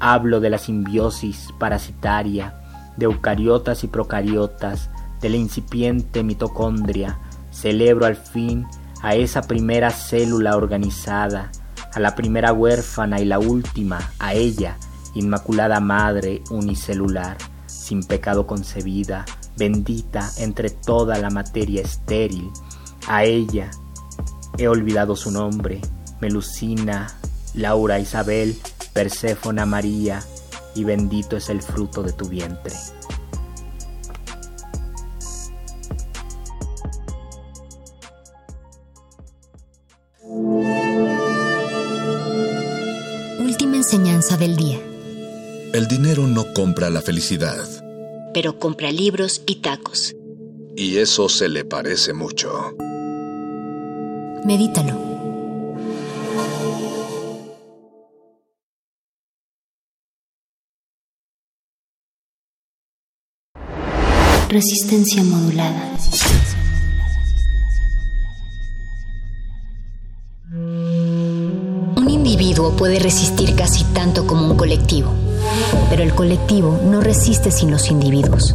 Hablo de la simbiosis parasitaria, de eucariotas y procariotas, de la incipiente mitocondria. Celebro al fin a esa primera célula organizada, a la primera huérfana y la última, a ella, Inmaculada Madre unicelular, sin pecado concebida, bendita entre toda la materia estéril, a ella, he olvidado su nombre, Melusina, Laura Isabel, Perséfona María, y bendito es el fruto de tu vientre.
enseñanza del día.
El dinero no compra la felicidad.
Pero compra libros y tacos.
Y eso se le parece mucho.
Medítalo. Resistencia modulada. individuo puede resistir casi tanto como un colectivo, pero el colectivo no resiste sin los individuos.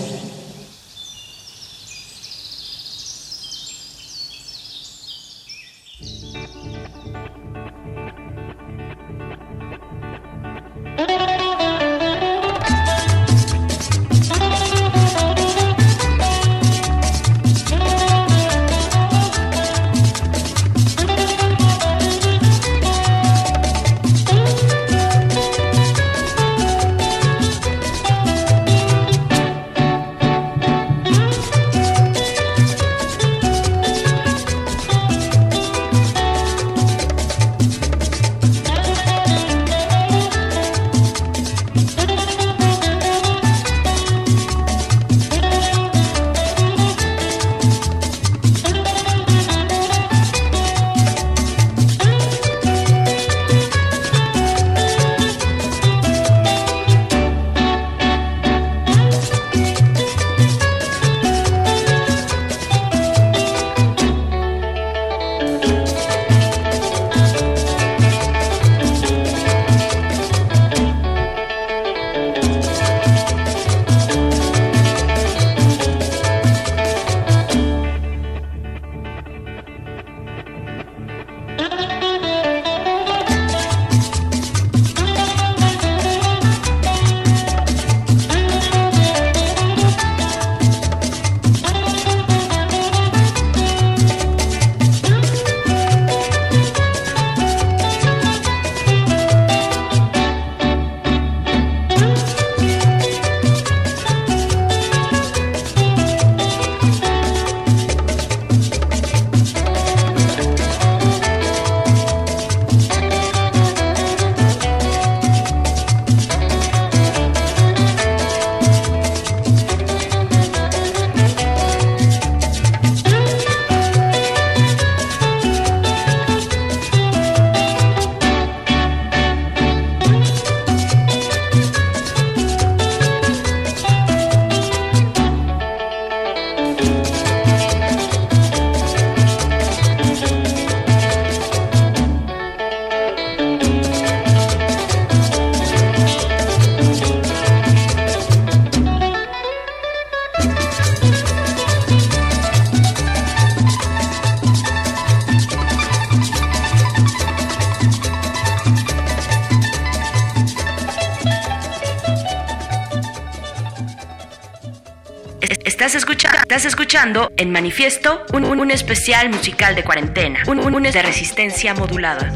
Estás escuchando en manifiesto un, especial musical de cuarentena, un, un, un de resistencia modulada.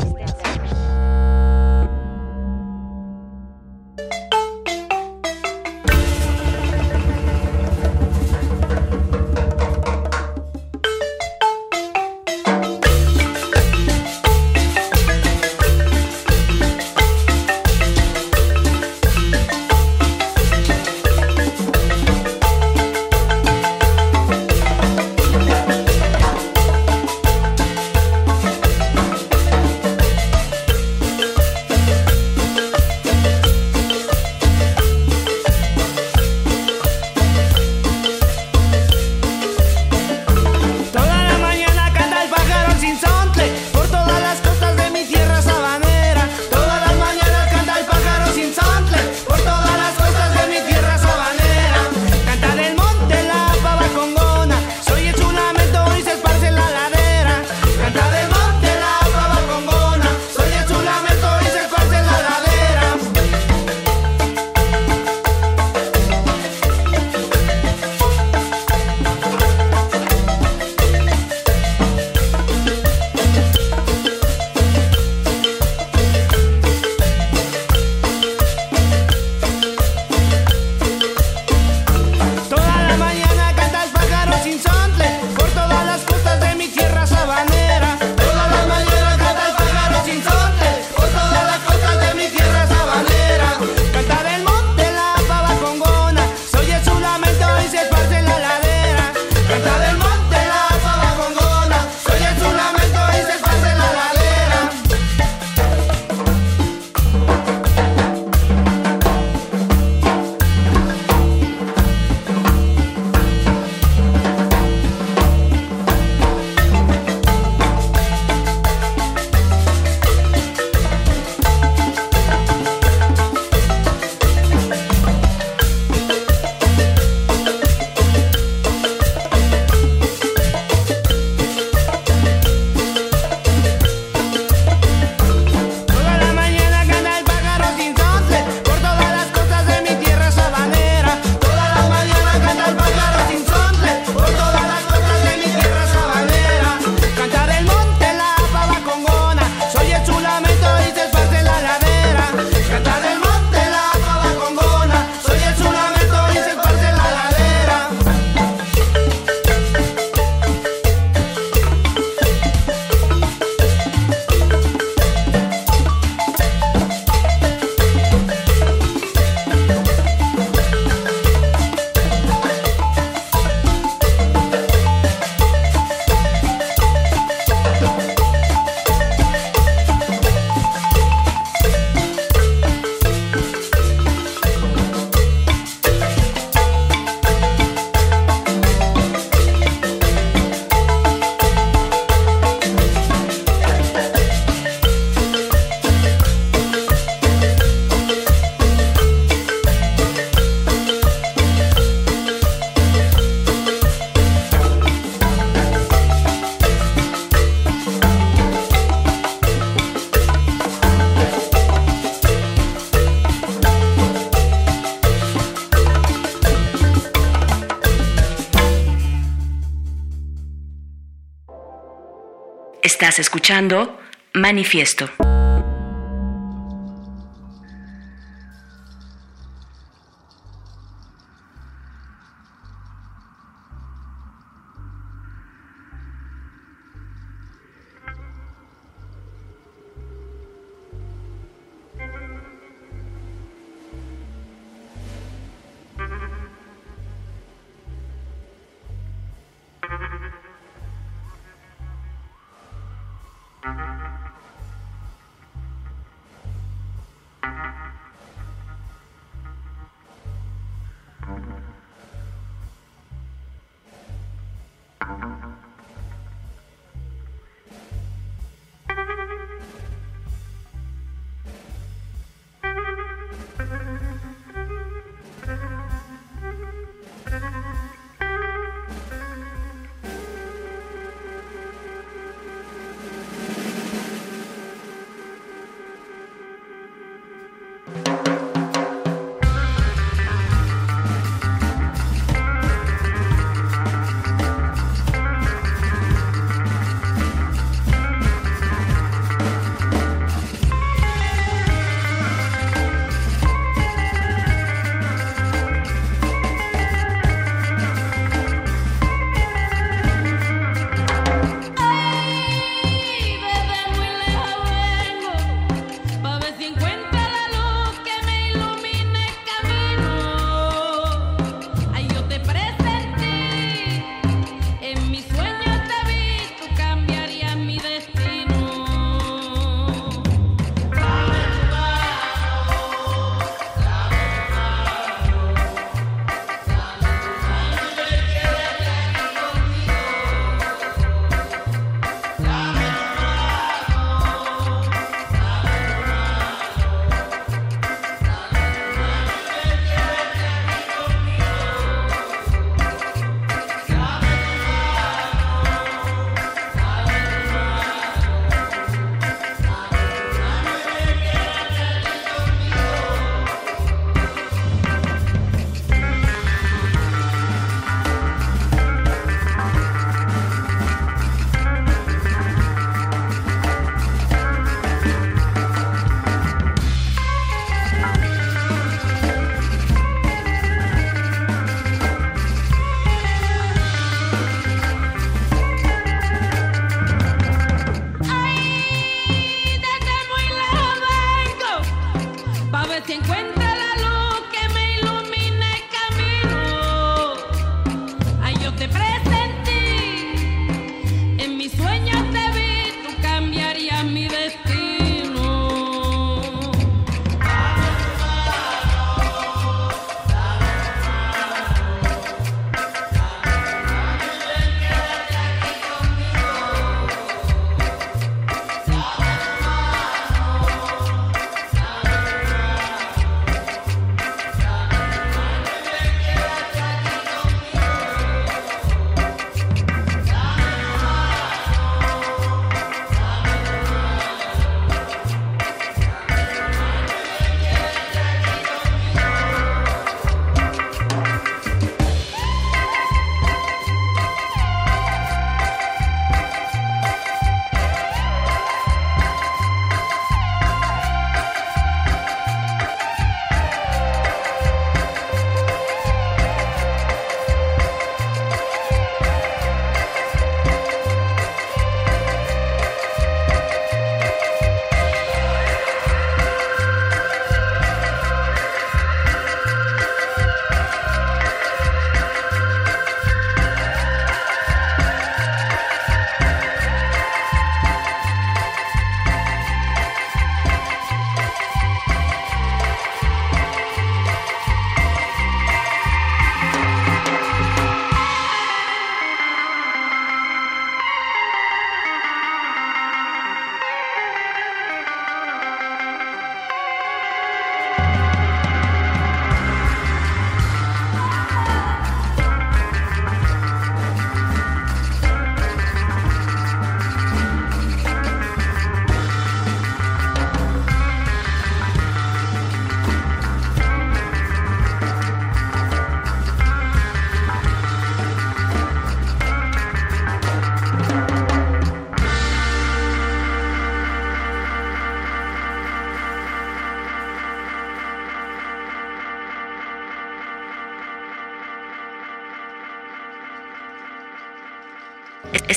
Estás escuchando Manifiesto.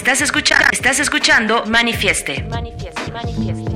Estás escuchando, estás escuchando Manifieste.
Manifieste, manifieste,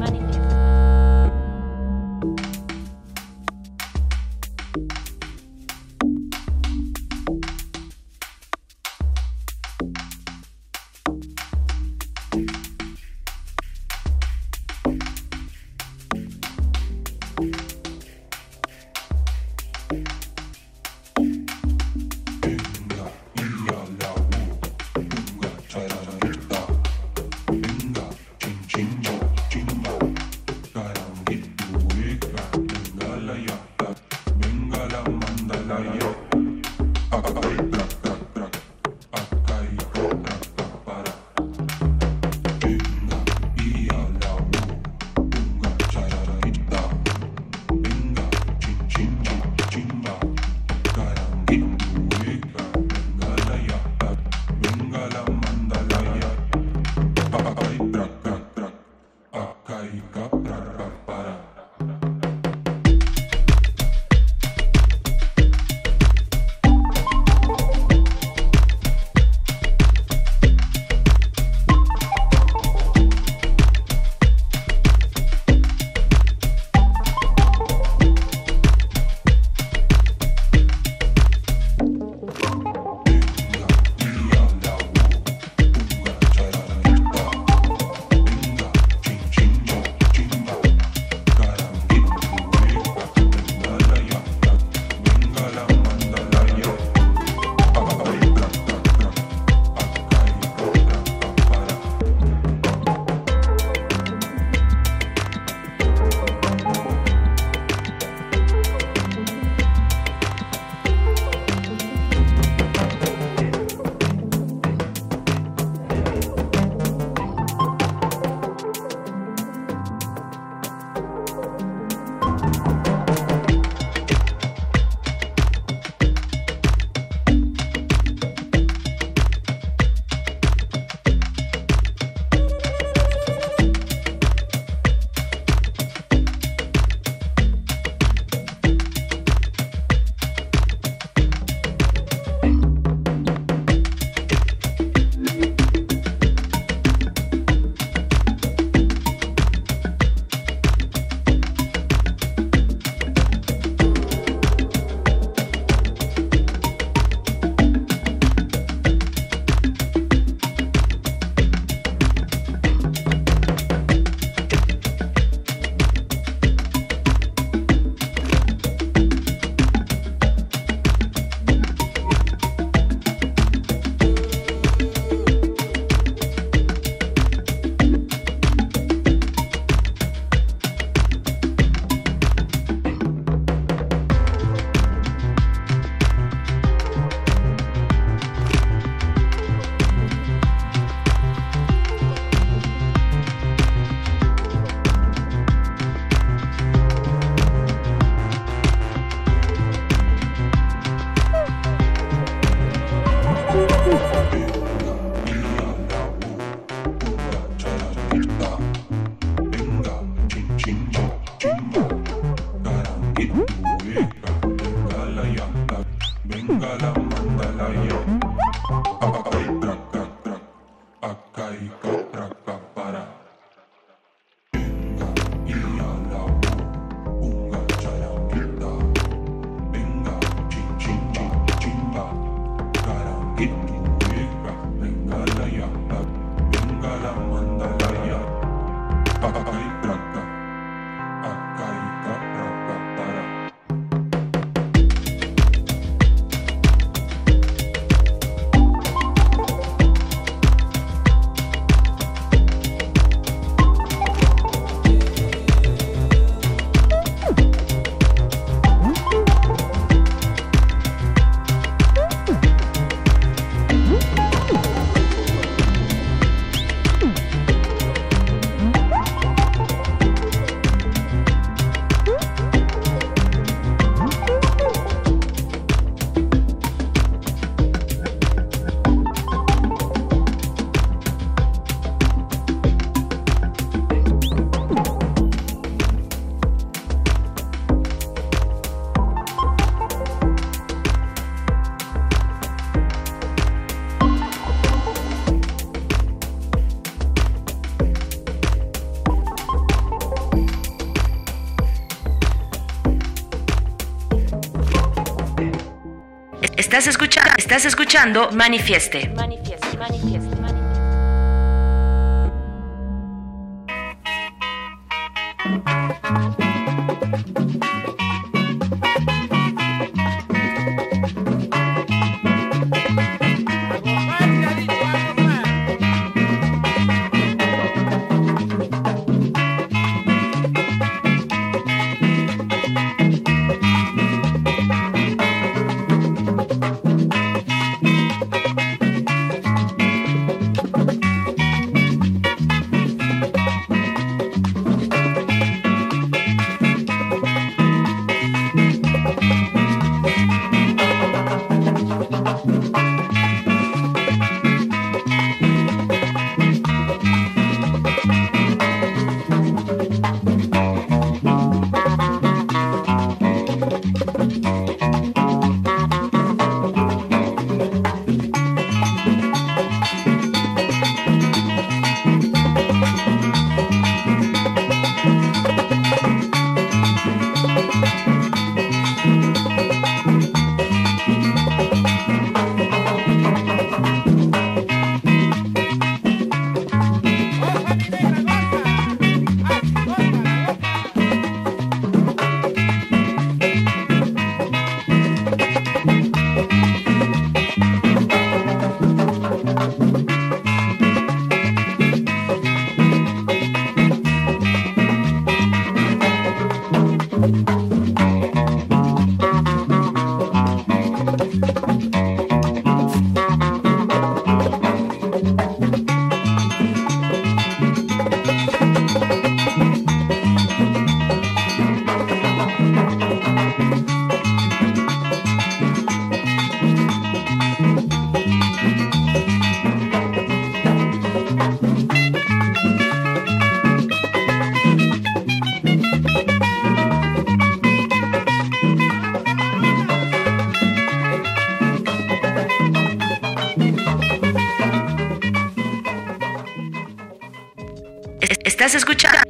Estás escuchando, estás escuchando Manifieste.
Manifieste.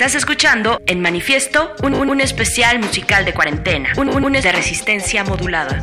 Estás escuchando en manifiesto un, un, especial musical de cuarentena, un, un, un de resistencia modulada.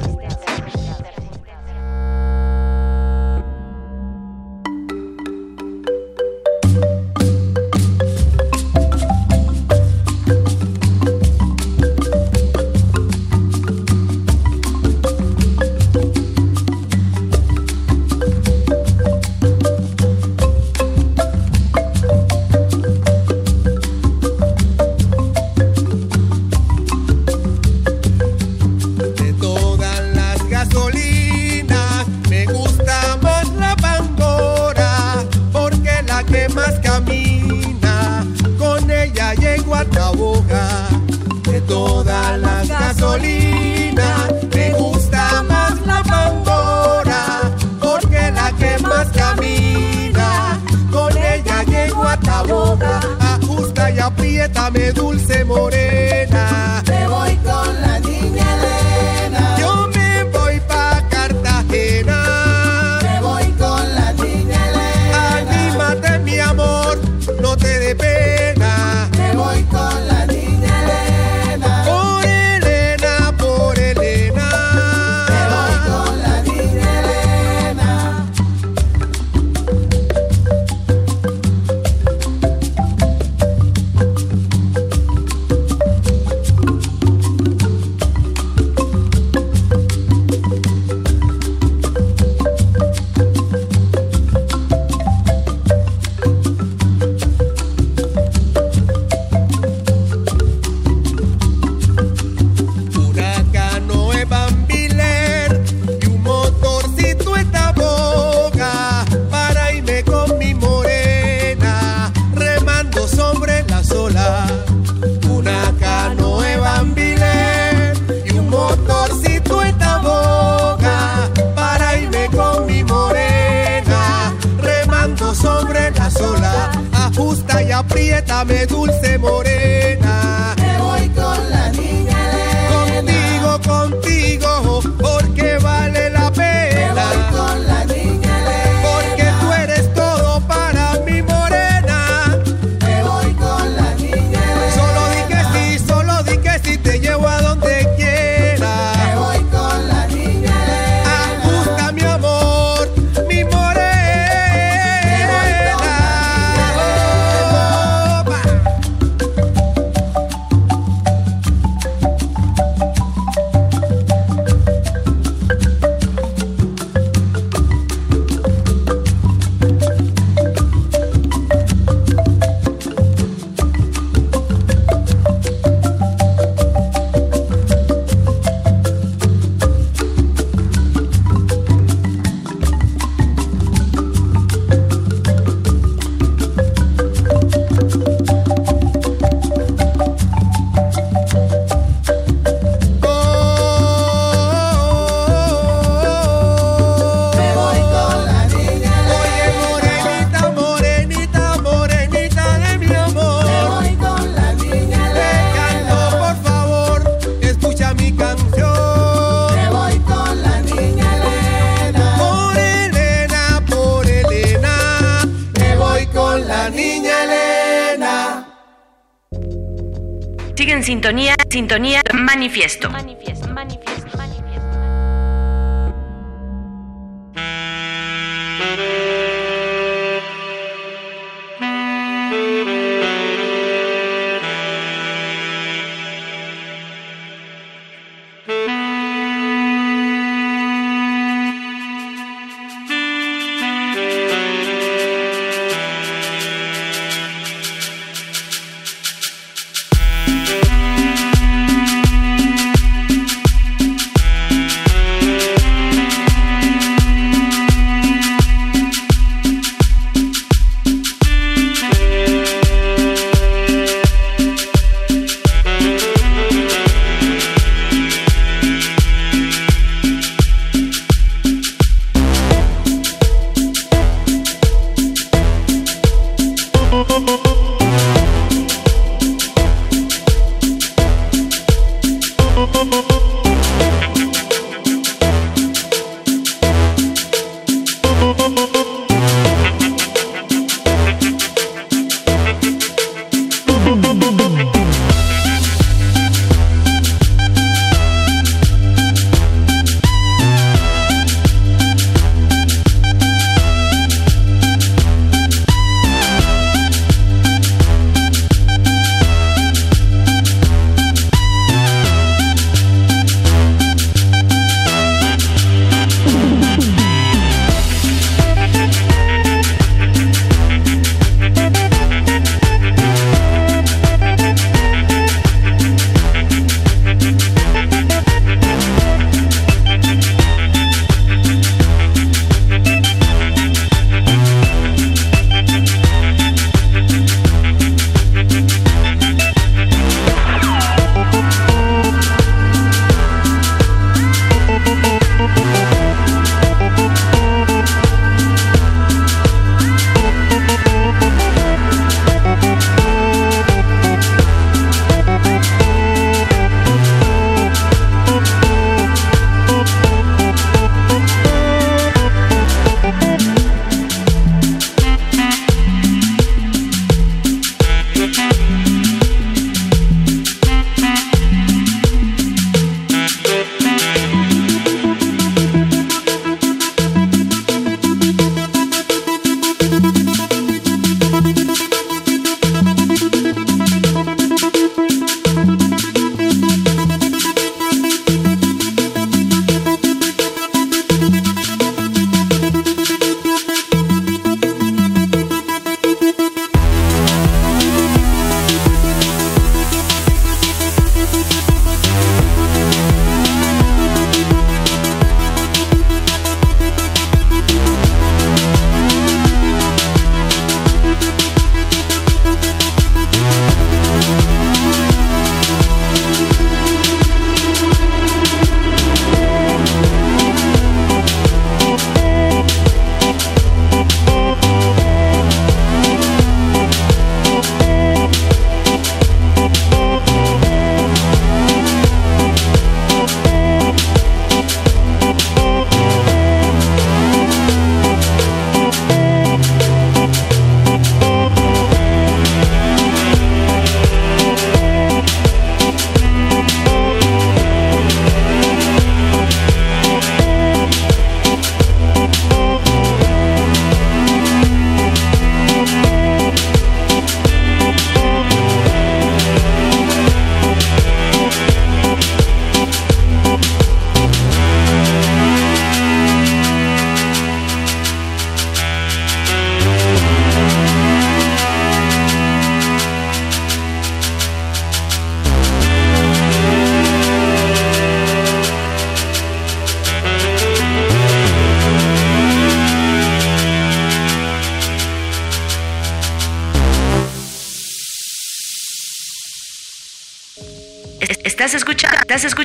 Sintonía. Manifiesto,
manifiesto,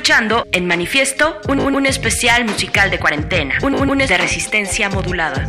escuchando en manifiesto un, especial musical de cuarentena, un, un de resistencia modulada.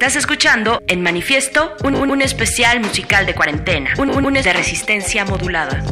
Estás escuchando en manifiesto un, un, especial musical de cuarentena, un, un, un de resistencia modulada.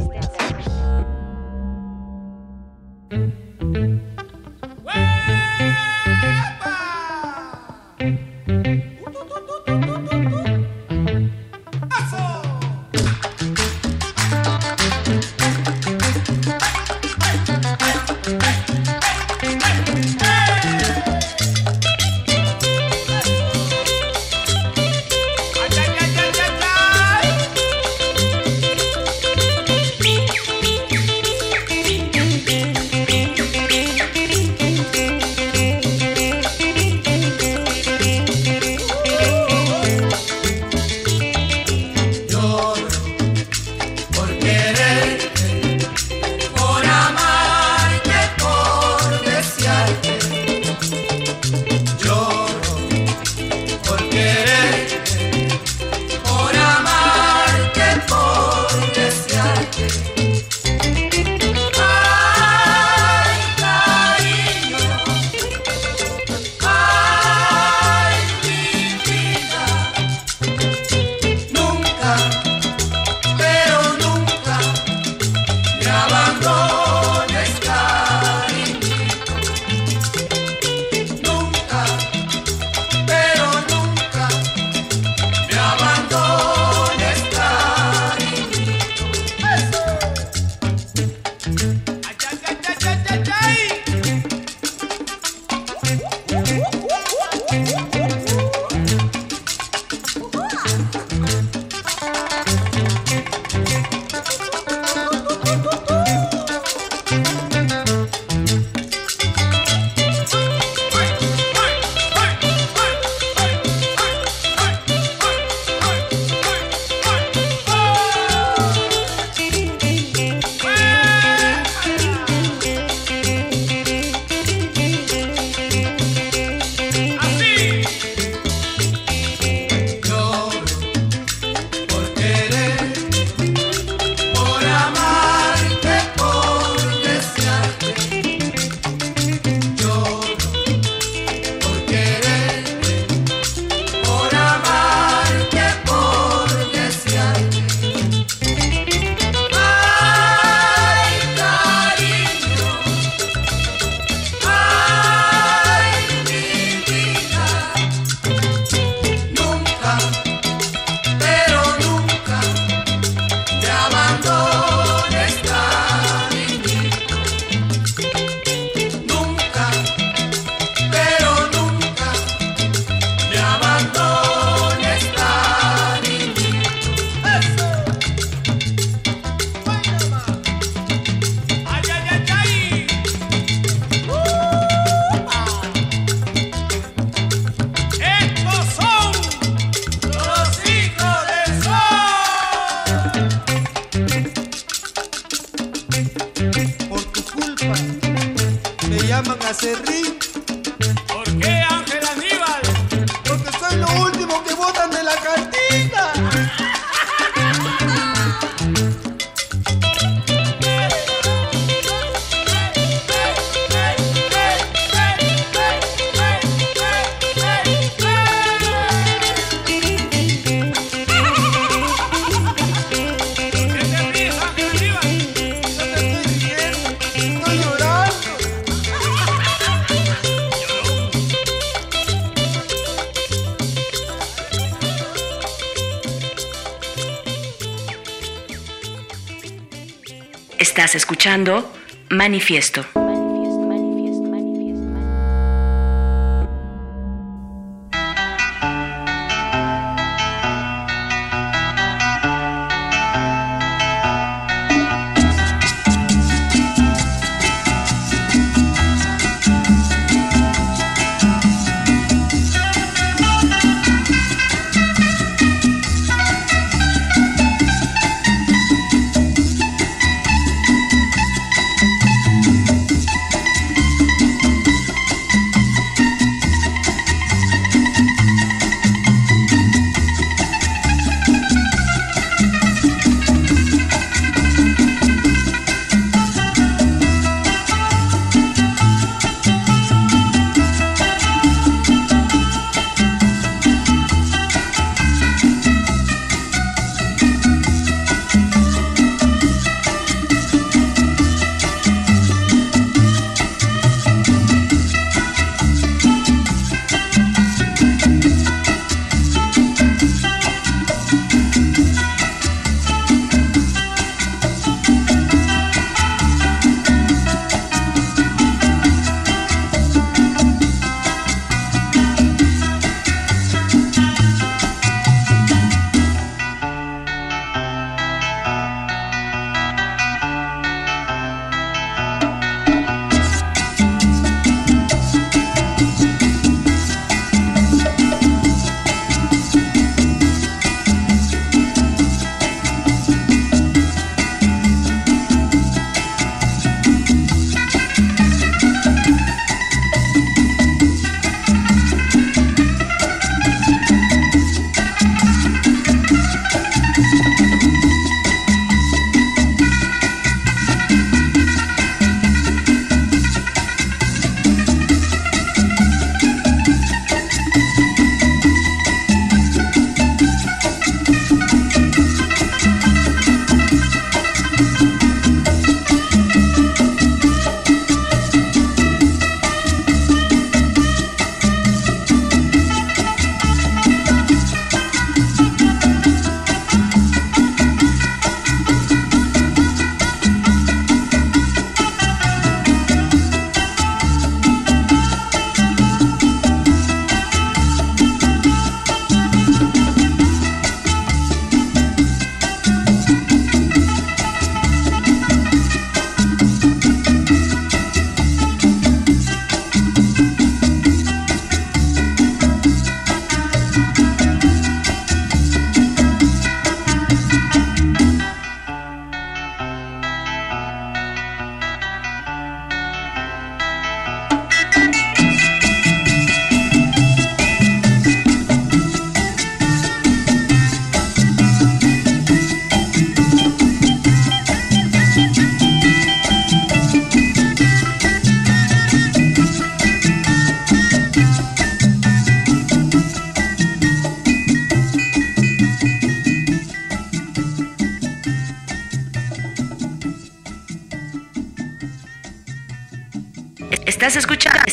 Manifiesto.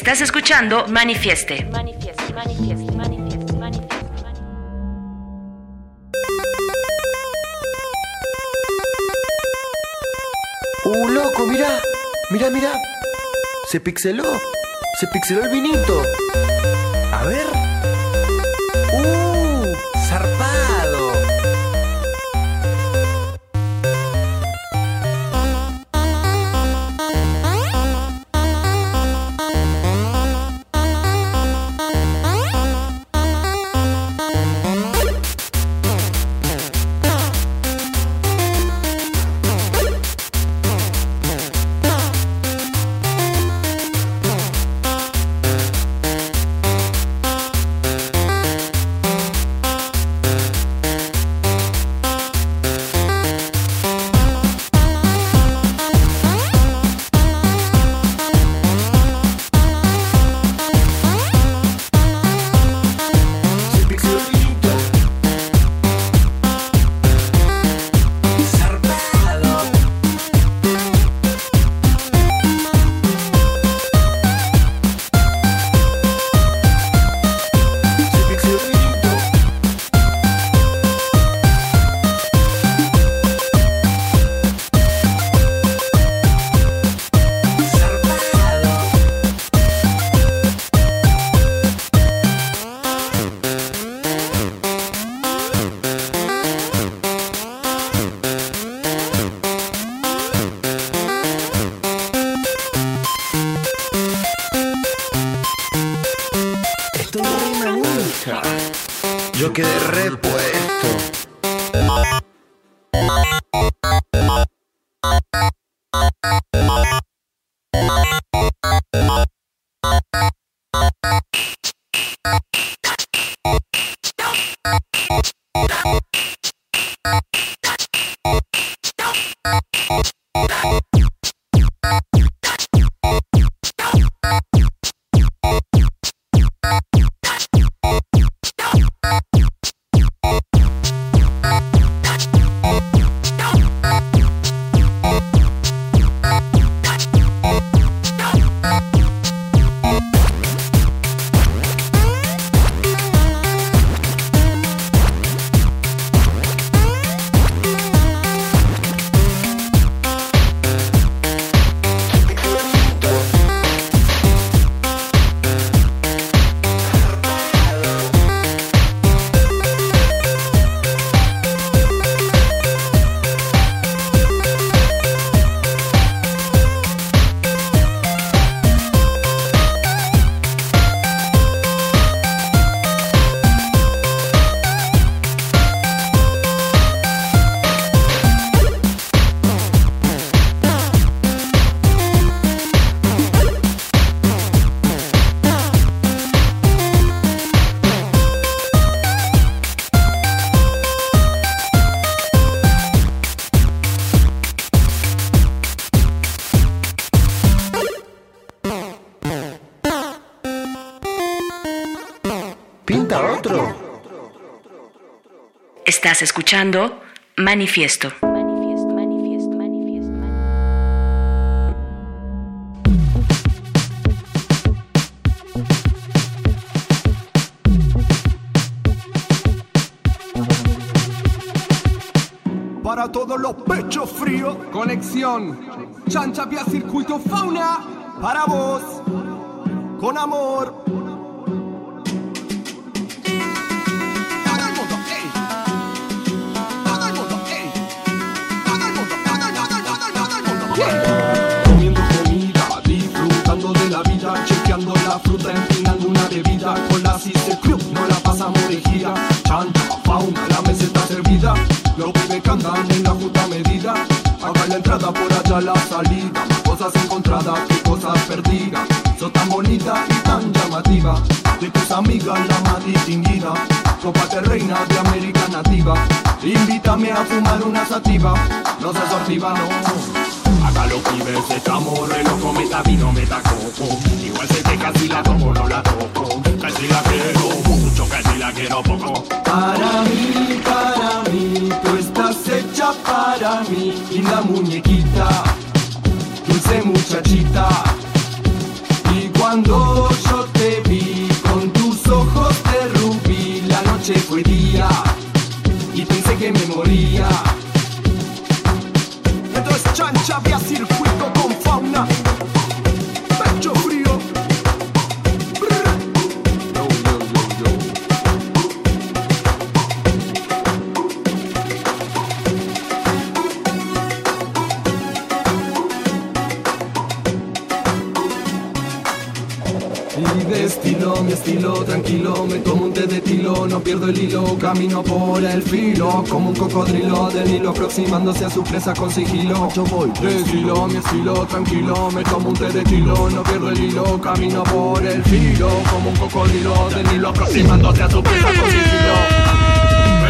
Estás escuchando Manifieste.
Manifieste, manifieste, manifieste, manifieste.
¡Uh, loco! Mirá, mirá, mirá. Se pixeló. Se pixeló el vinito. A ver.
Estás escuchando Manifiesto.
Para todos los pechos fríos, conexión. Chancha vía circuito fauna. Para vos, con amor. No estilo, mi estilo, tranquilo, me tomo un té de tilo, no pierdo el hilo, camino por el filo, como un cocodrilo del Nilo aproximándose a su presa con sigilo. Yo voy de estilo, mi estilo, tranquilo, me tomo un té de tilo, no pierdo el hilo, camino por el filo, como un cocodrilo del Nilo aproximándose a su presa con sigilo.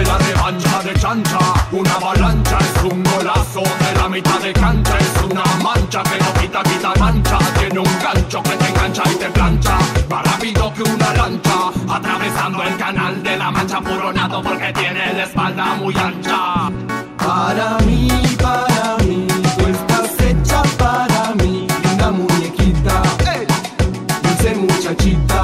La revancha de chancha, una avalancha es un golazo de la mitad de cancha, es una mancha que no quita, quita mancha, tiene un gancho que te engancha y te plancha, más rápido que una lancha, atravesando el canal de la mancha furonado porque tiene la espalda muy ancha. Para mí, para mí, tú estás hecha para mí, linda muñequita, dulce muchachita.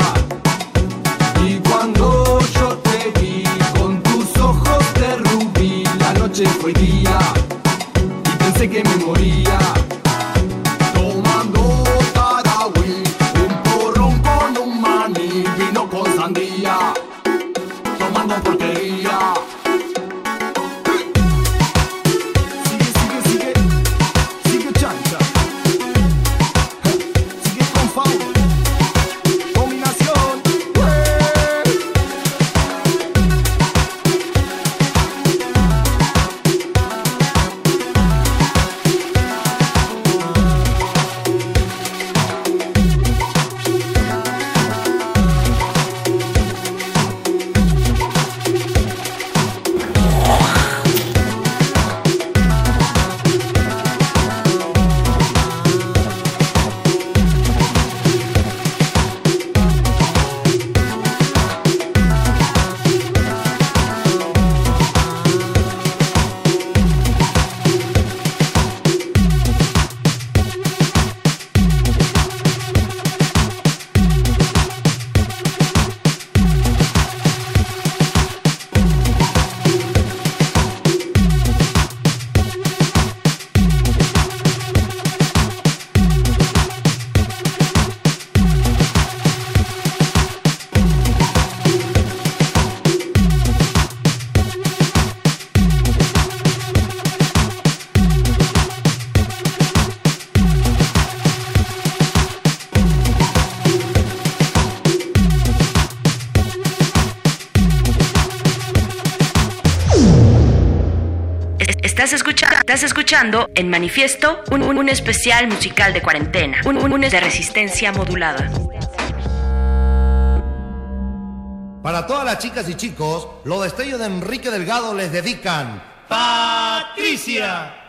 Y cuando yo te vi con tus ojos de rubí, la noche fue día y pensé que me moría.
En Manifiesto un, un- especial musical de cuarentena, un, un, un de resistencia modulada.
Para todas las chicas y chicos, los destellos de Enrique Delgado les dedican. ¡Patricia!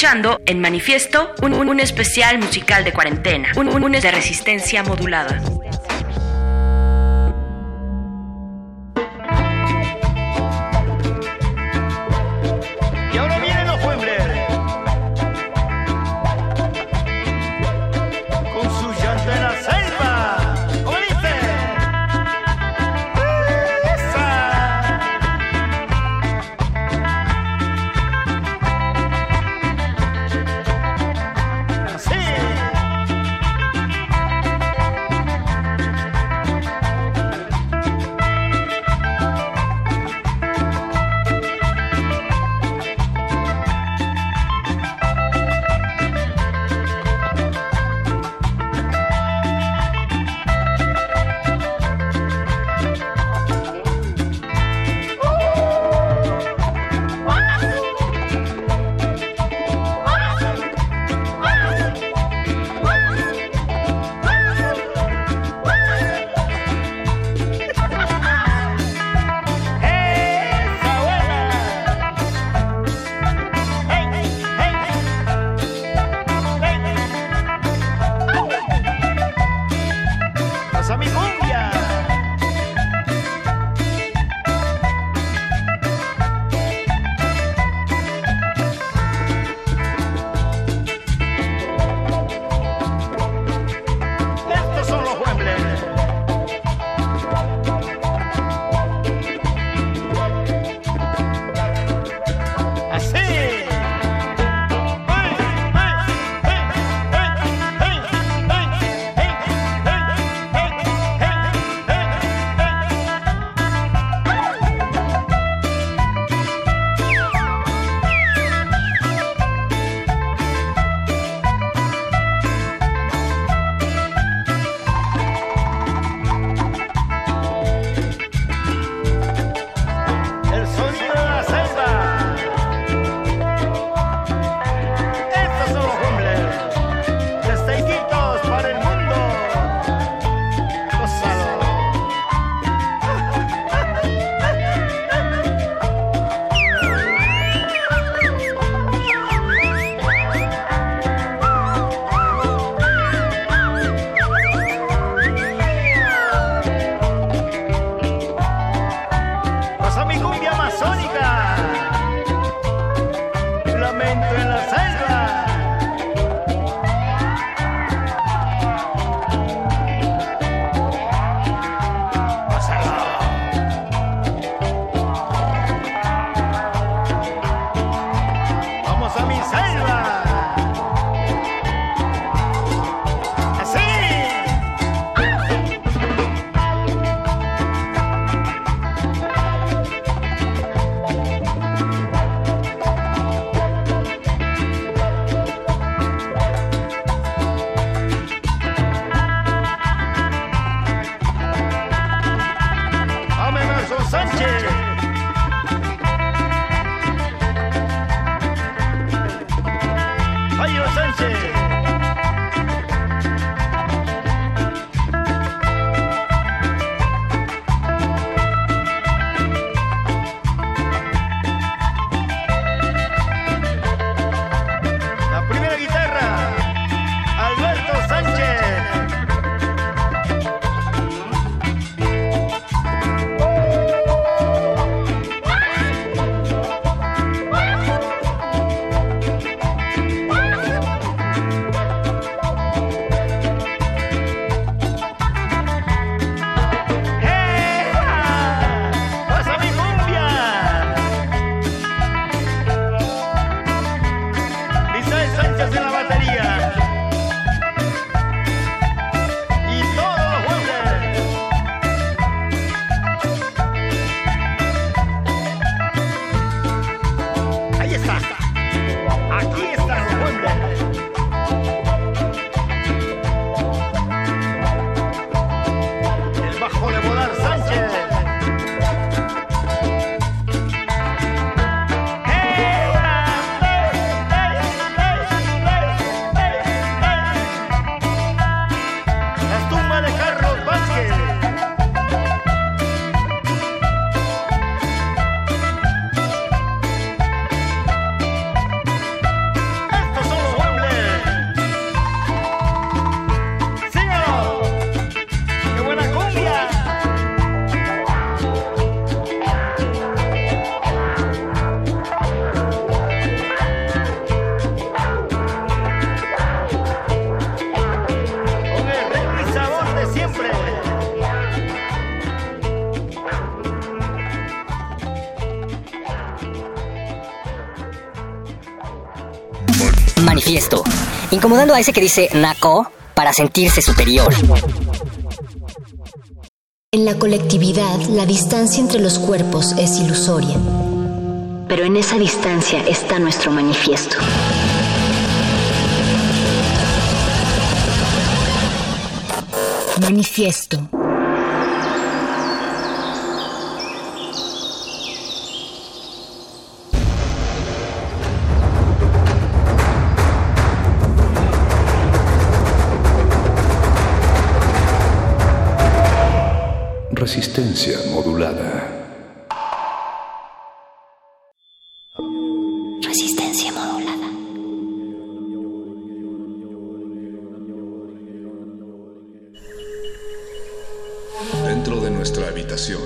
Escuchando en Manifiesto un, un- especial musical de cuarentena, un, un- un de resistencia modulada.
Incomodando a ese que dice Naco para sentirse superior.
En la colectividad, la distancia entre los cuerpos es ilusoria. Pero en esa distancia está nuestro manifiesto. Manifiesto.
Resistencia modulada.
Resistencia modulada.
Dentro de nuestra habitación,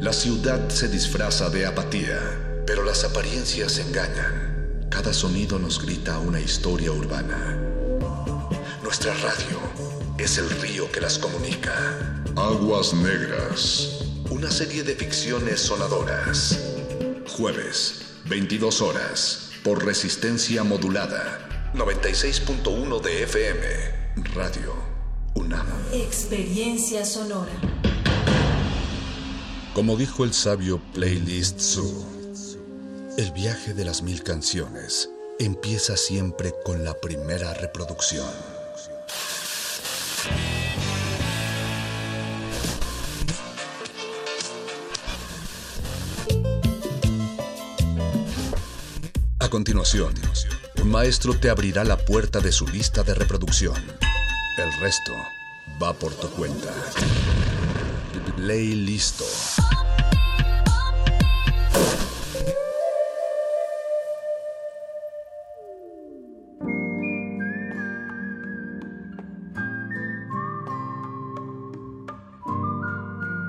la ciudad se disfraza de apatía, pero las apariencias engañan. Cada sonido nos grita una historia urbana. Nuestra radio es el río que las comunica. Aguas Negras. Una serie de ficciones sonadoras. Jueves, 22 horas, por resistencia modulada. 96.1 de FM. Radio UNAM.
Experiencia sonora.
Como dijo el sabio Playlist Zoo, el viaje de las mil canciones empieza siempre con la primera reproducción. A continuación, un maestro te abrirá la puerta de su lista de reproducción. El resto va por tu cuenta. Ley listo.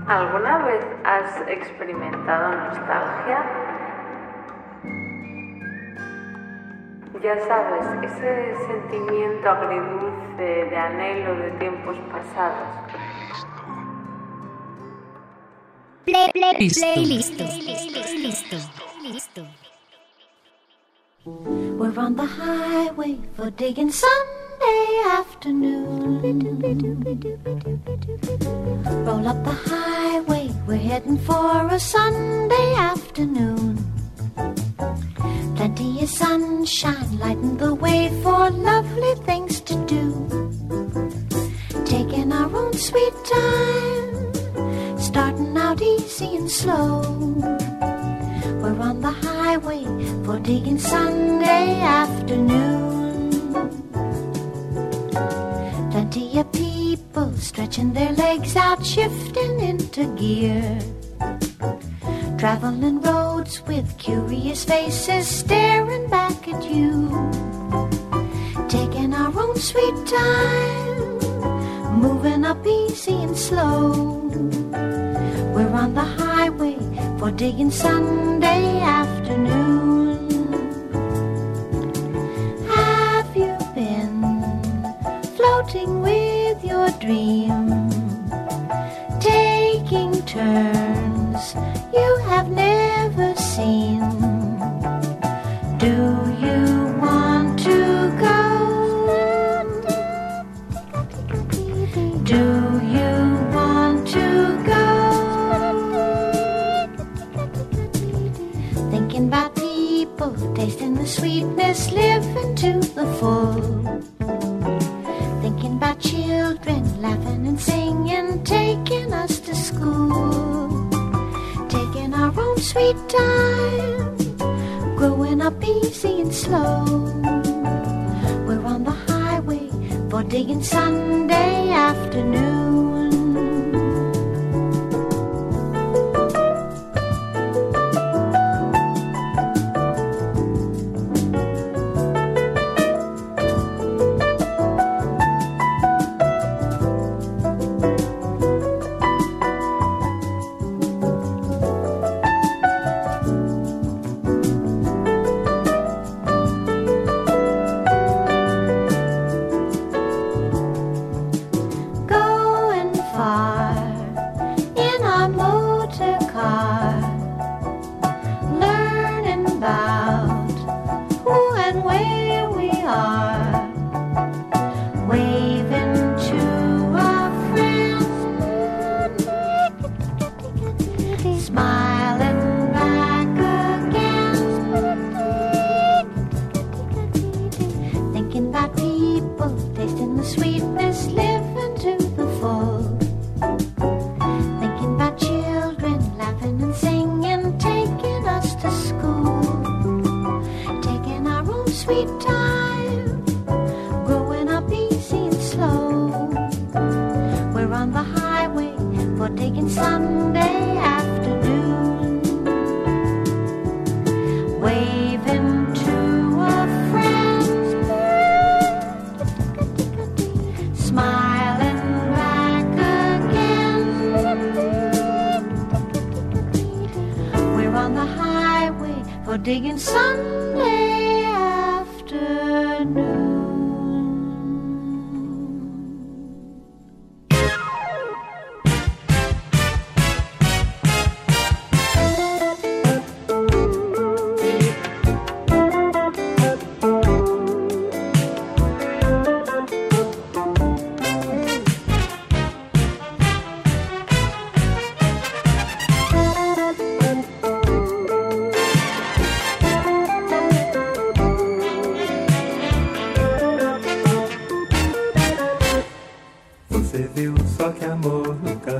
¿Alguna vez has experimentado nostalgia? Ya sabes, ese sentimiento agridulce de anhelo de tiempos pasados.
Play, play,
Listo.
Listo. Listo. Listo.
We're on the highway for digging Sunday afternoon. Roll up the highway, we're heading for a Sunday afternoon. Plenty of sunshine lighting the way for lovely things to do. Taking our own sweet time, starting out easy and slow. We're on the highway for digging Sunday afternoon. Plenty of people stretching their legs out, shifting into gear. Traveling roads with curious faces staring back at you. Taking our own sweet time, moving up easy and slow. We're on the highway for digging Sunday afternoon. Have you been floating with your dream? Taking turns you have never seen. Do you want to go? Do you want to go? Thinking about people, tasting the sweetness, living to the full. Thinking about children, laughing and singing, taking us Taking our own sweet time, growing up easy and slow. We're on the highway for digging Sunday afternoon.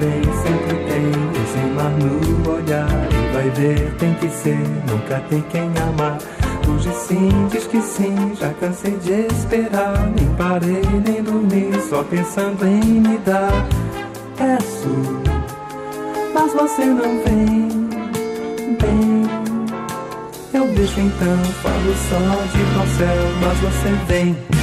Vem, sempre tem esse mar no olhar. E vai ver, tem que ser, nunca tem quem amar. Hoje sim, diz que sim, já cansei de esperar. Nem parei, nem dormi, só pensando em me dar. Peço, mas você não vem, bem. Eu deixo então, falo só de céu, mas você vem.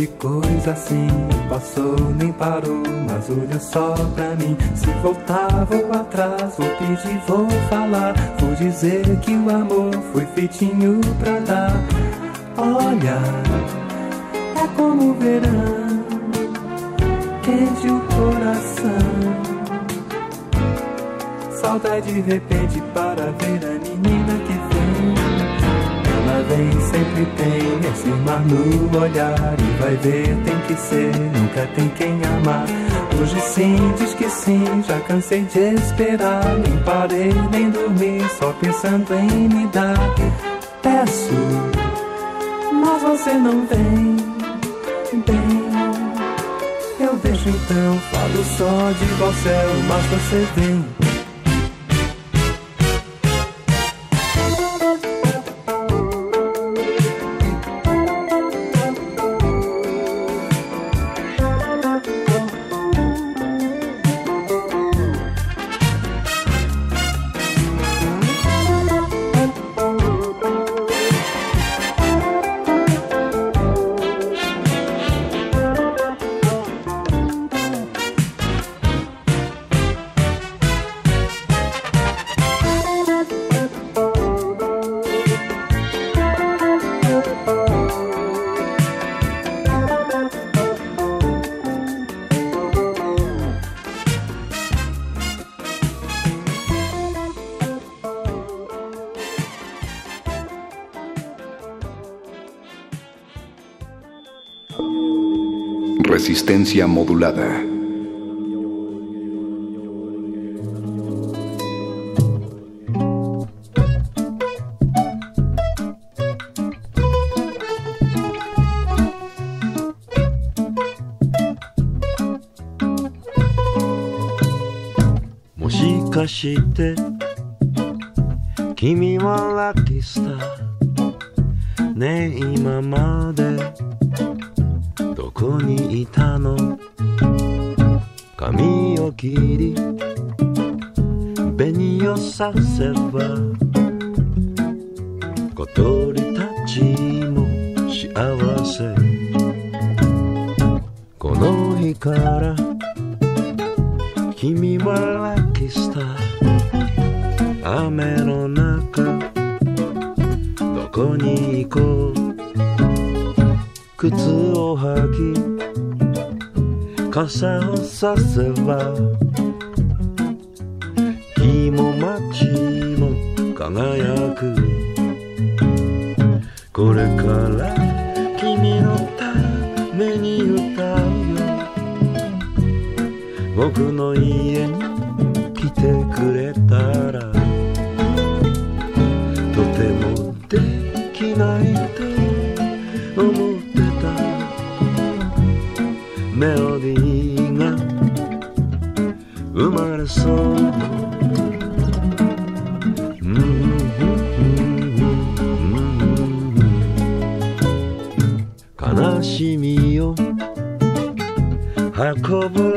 Vi coisa assim. Passou, nem parou, mas olha só pra mim. Se voltar, vou atrás, vou pedir, vou falar. Vou dizer que o amor foi feitinho pra dar. Olha, é como o verão, quente o coração. Saudade de repente para ver a menina que. Vem, sempre tem esse mar no olhar E vai ver, tem que ser, nunca tem quem amar. Hoje sim, diz que sim, já cansei de esperar Nem parei, nem dormi, só pensando em me dar. Peço, mas você não vem, bem Eu deixo então, falo só de igual céu, mas você vem
Resistencia modulada.
「もしかして君はラッキースターねえ今までにいたの？髪を切り紅をさせば小鳥たちも幸せ。この日から君はラッキースター雨の中どこに行こう？靴を履き傘をさせば日も街も輝く。これから君のために歌うよ。僕の家に来てくれたらとてもできないと思う。悲しみを運ぶ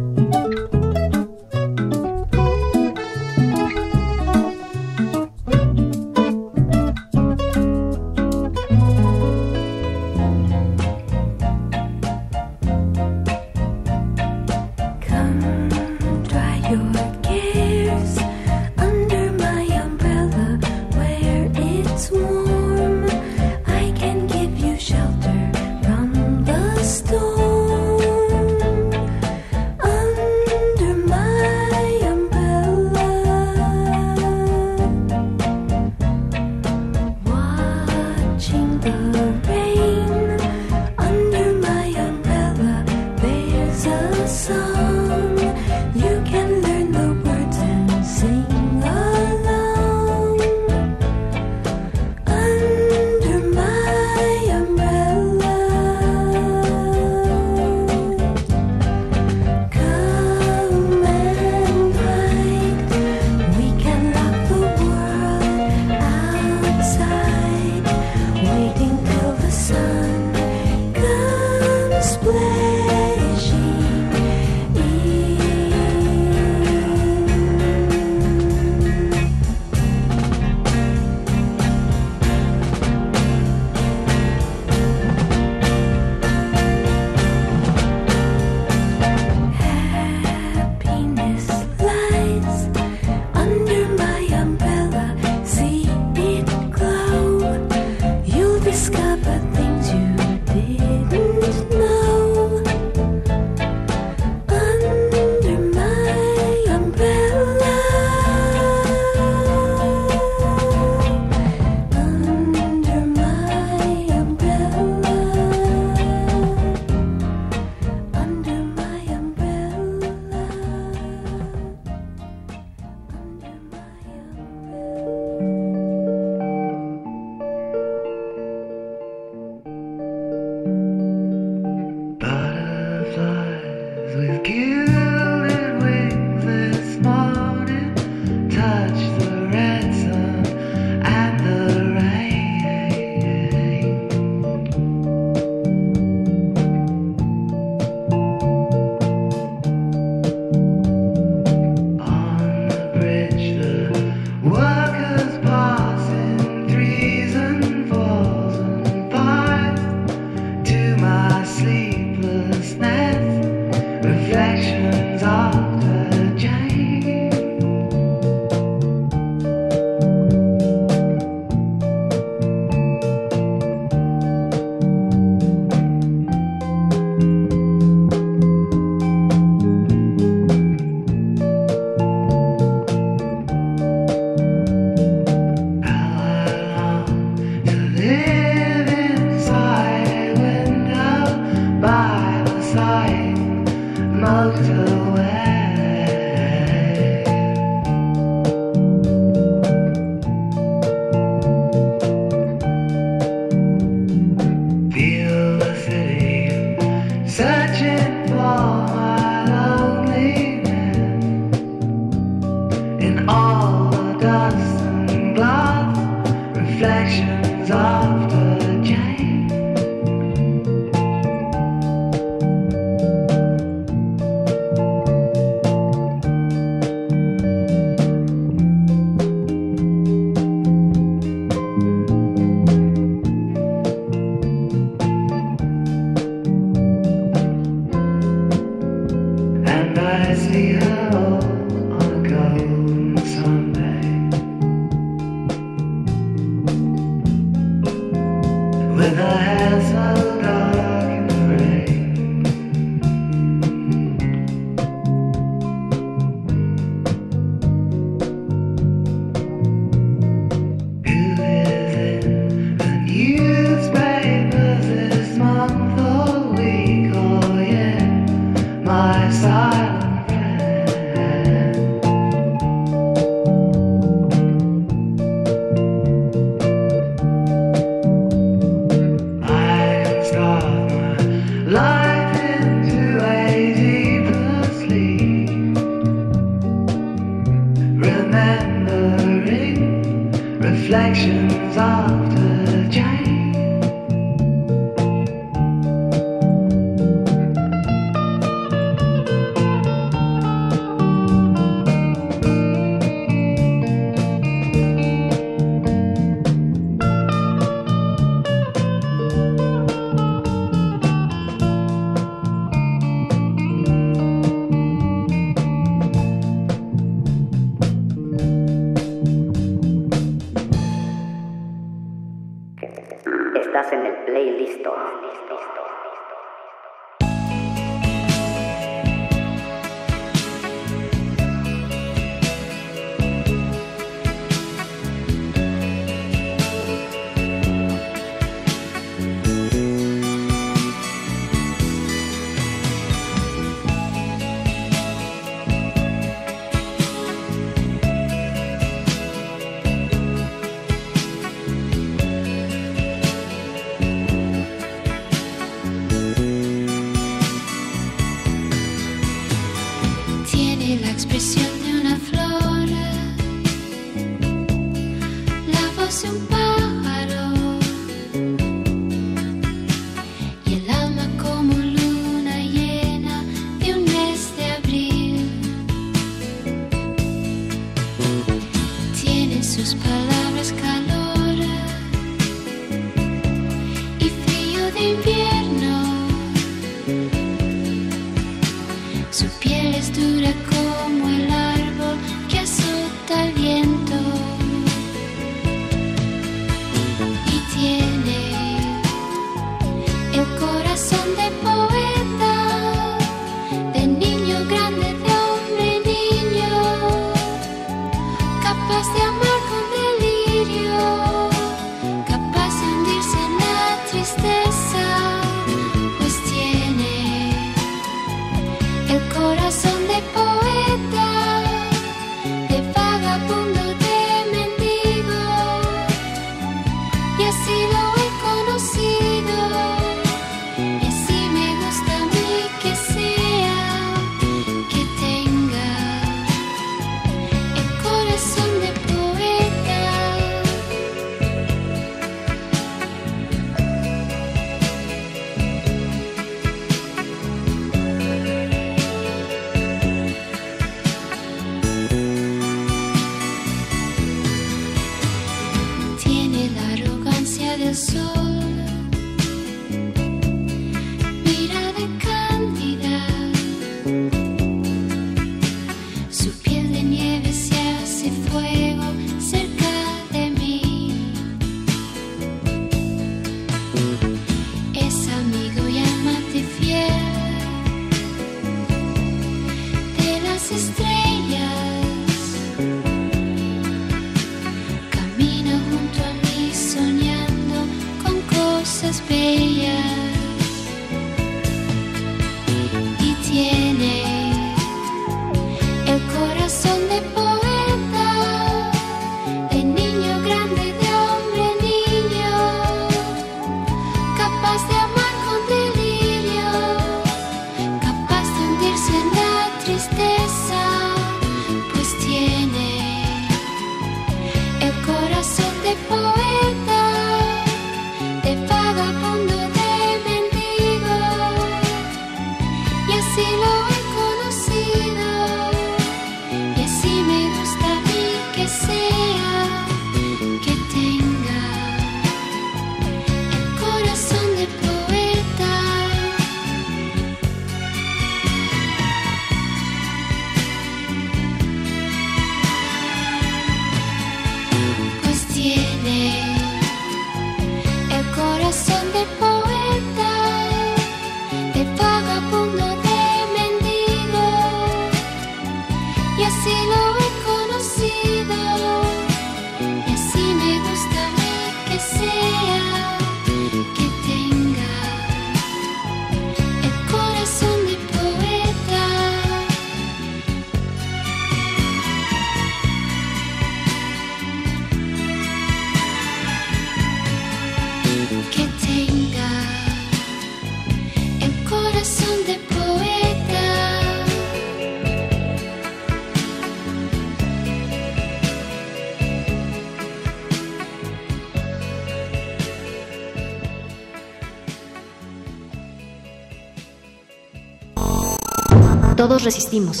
todos resistimos.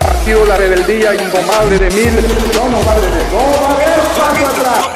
Ha sido la rebeldía indomable de miles. No, no, no.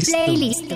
Play, play,
Listo.
playlist.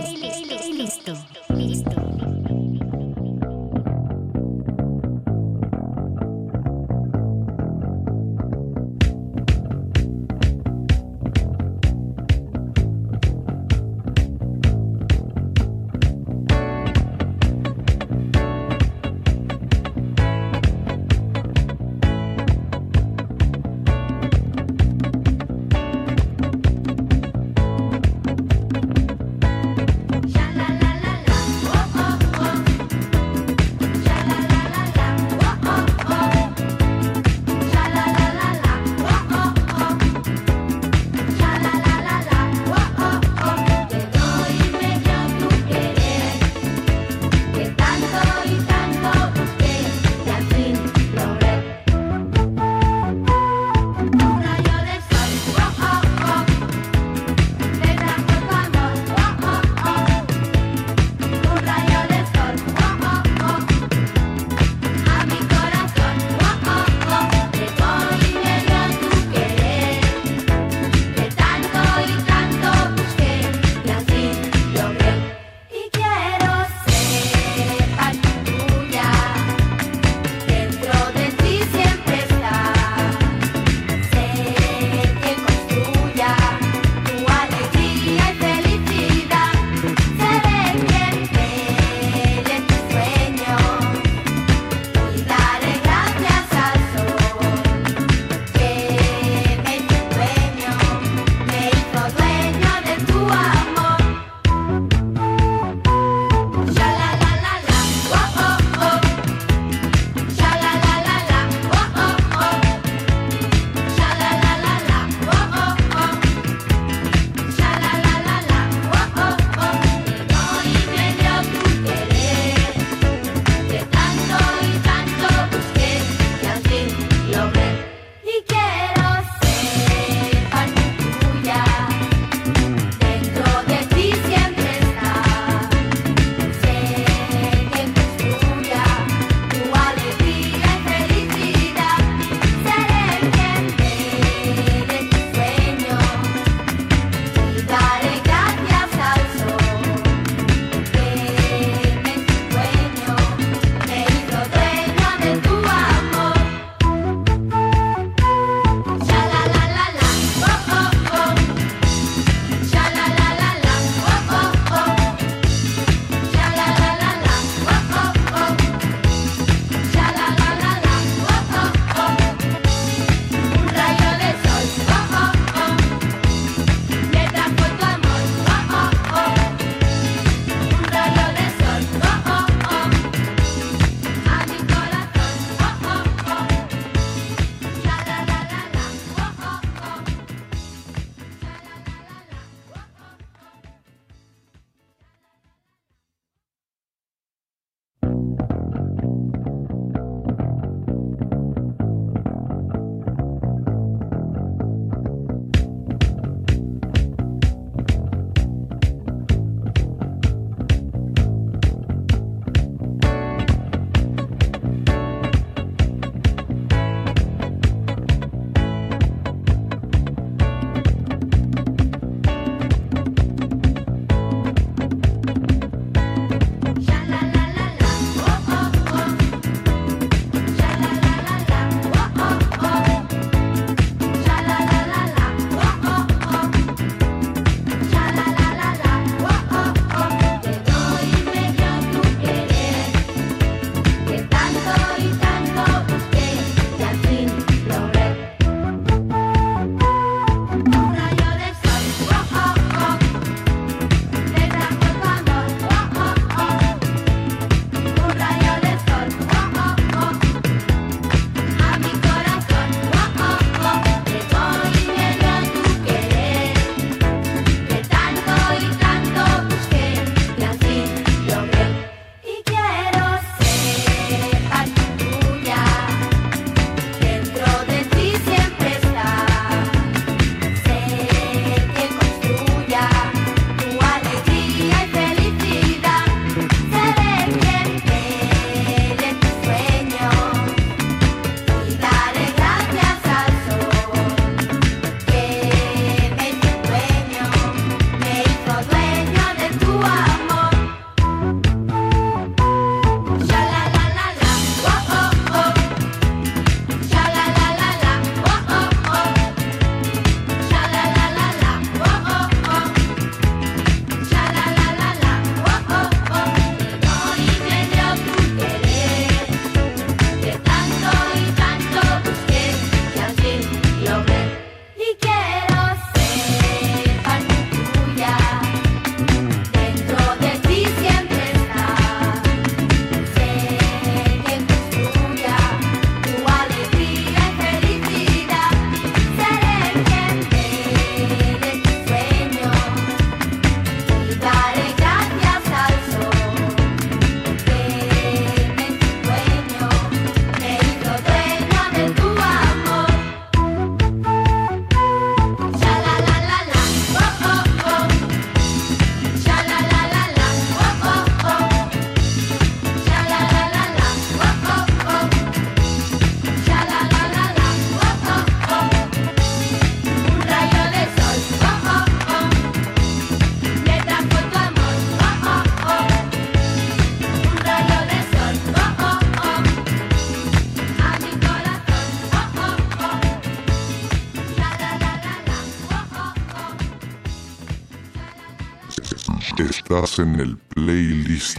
Estás en el playlist.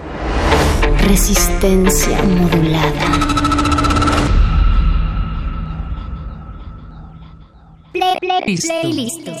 Resistencia modulada.
Play,
playlist.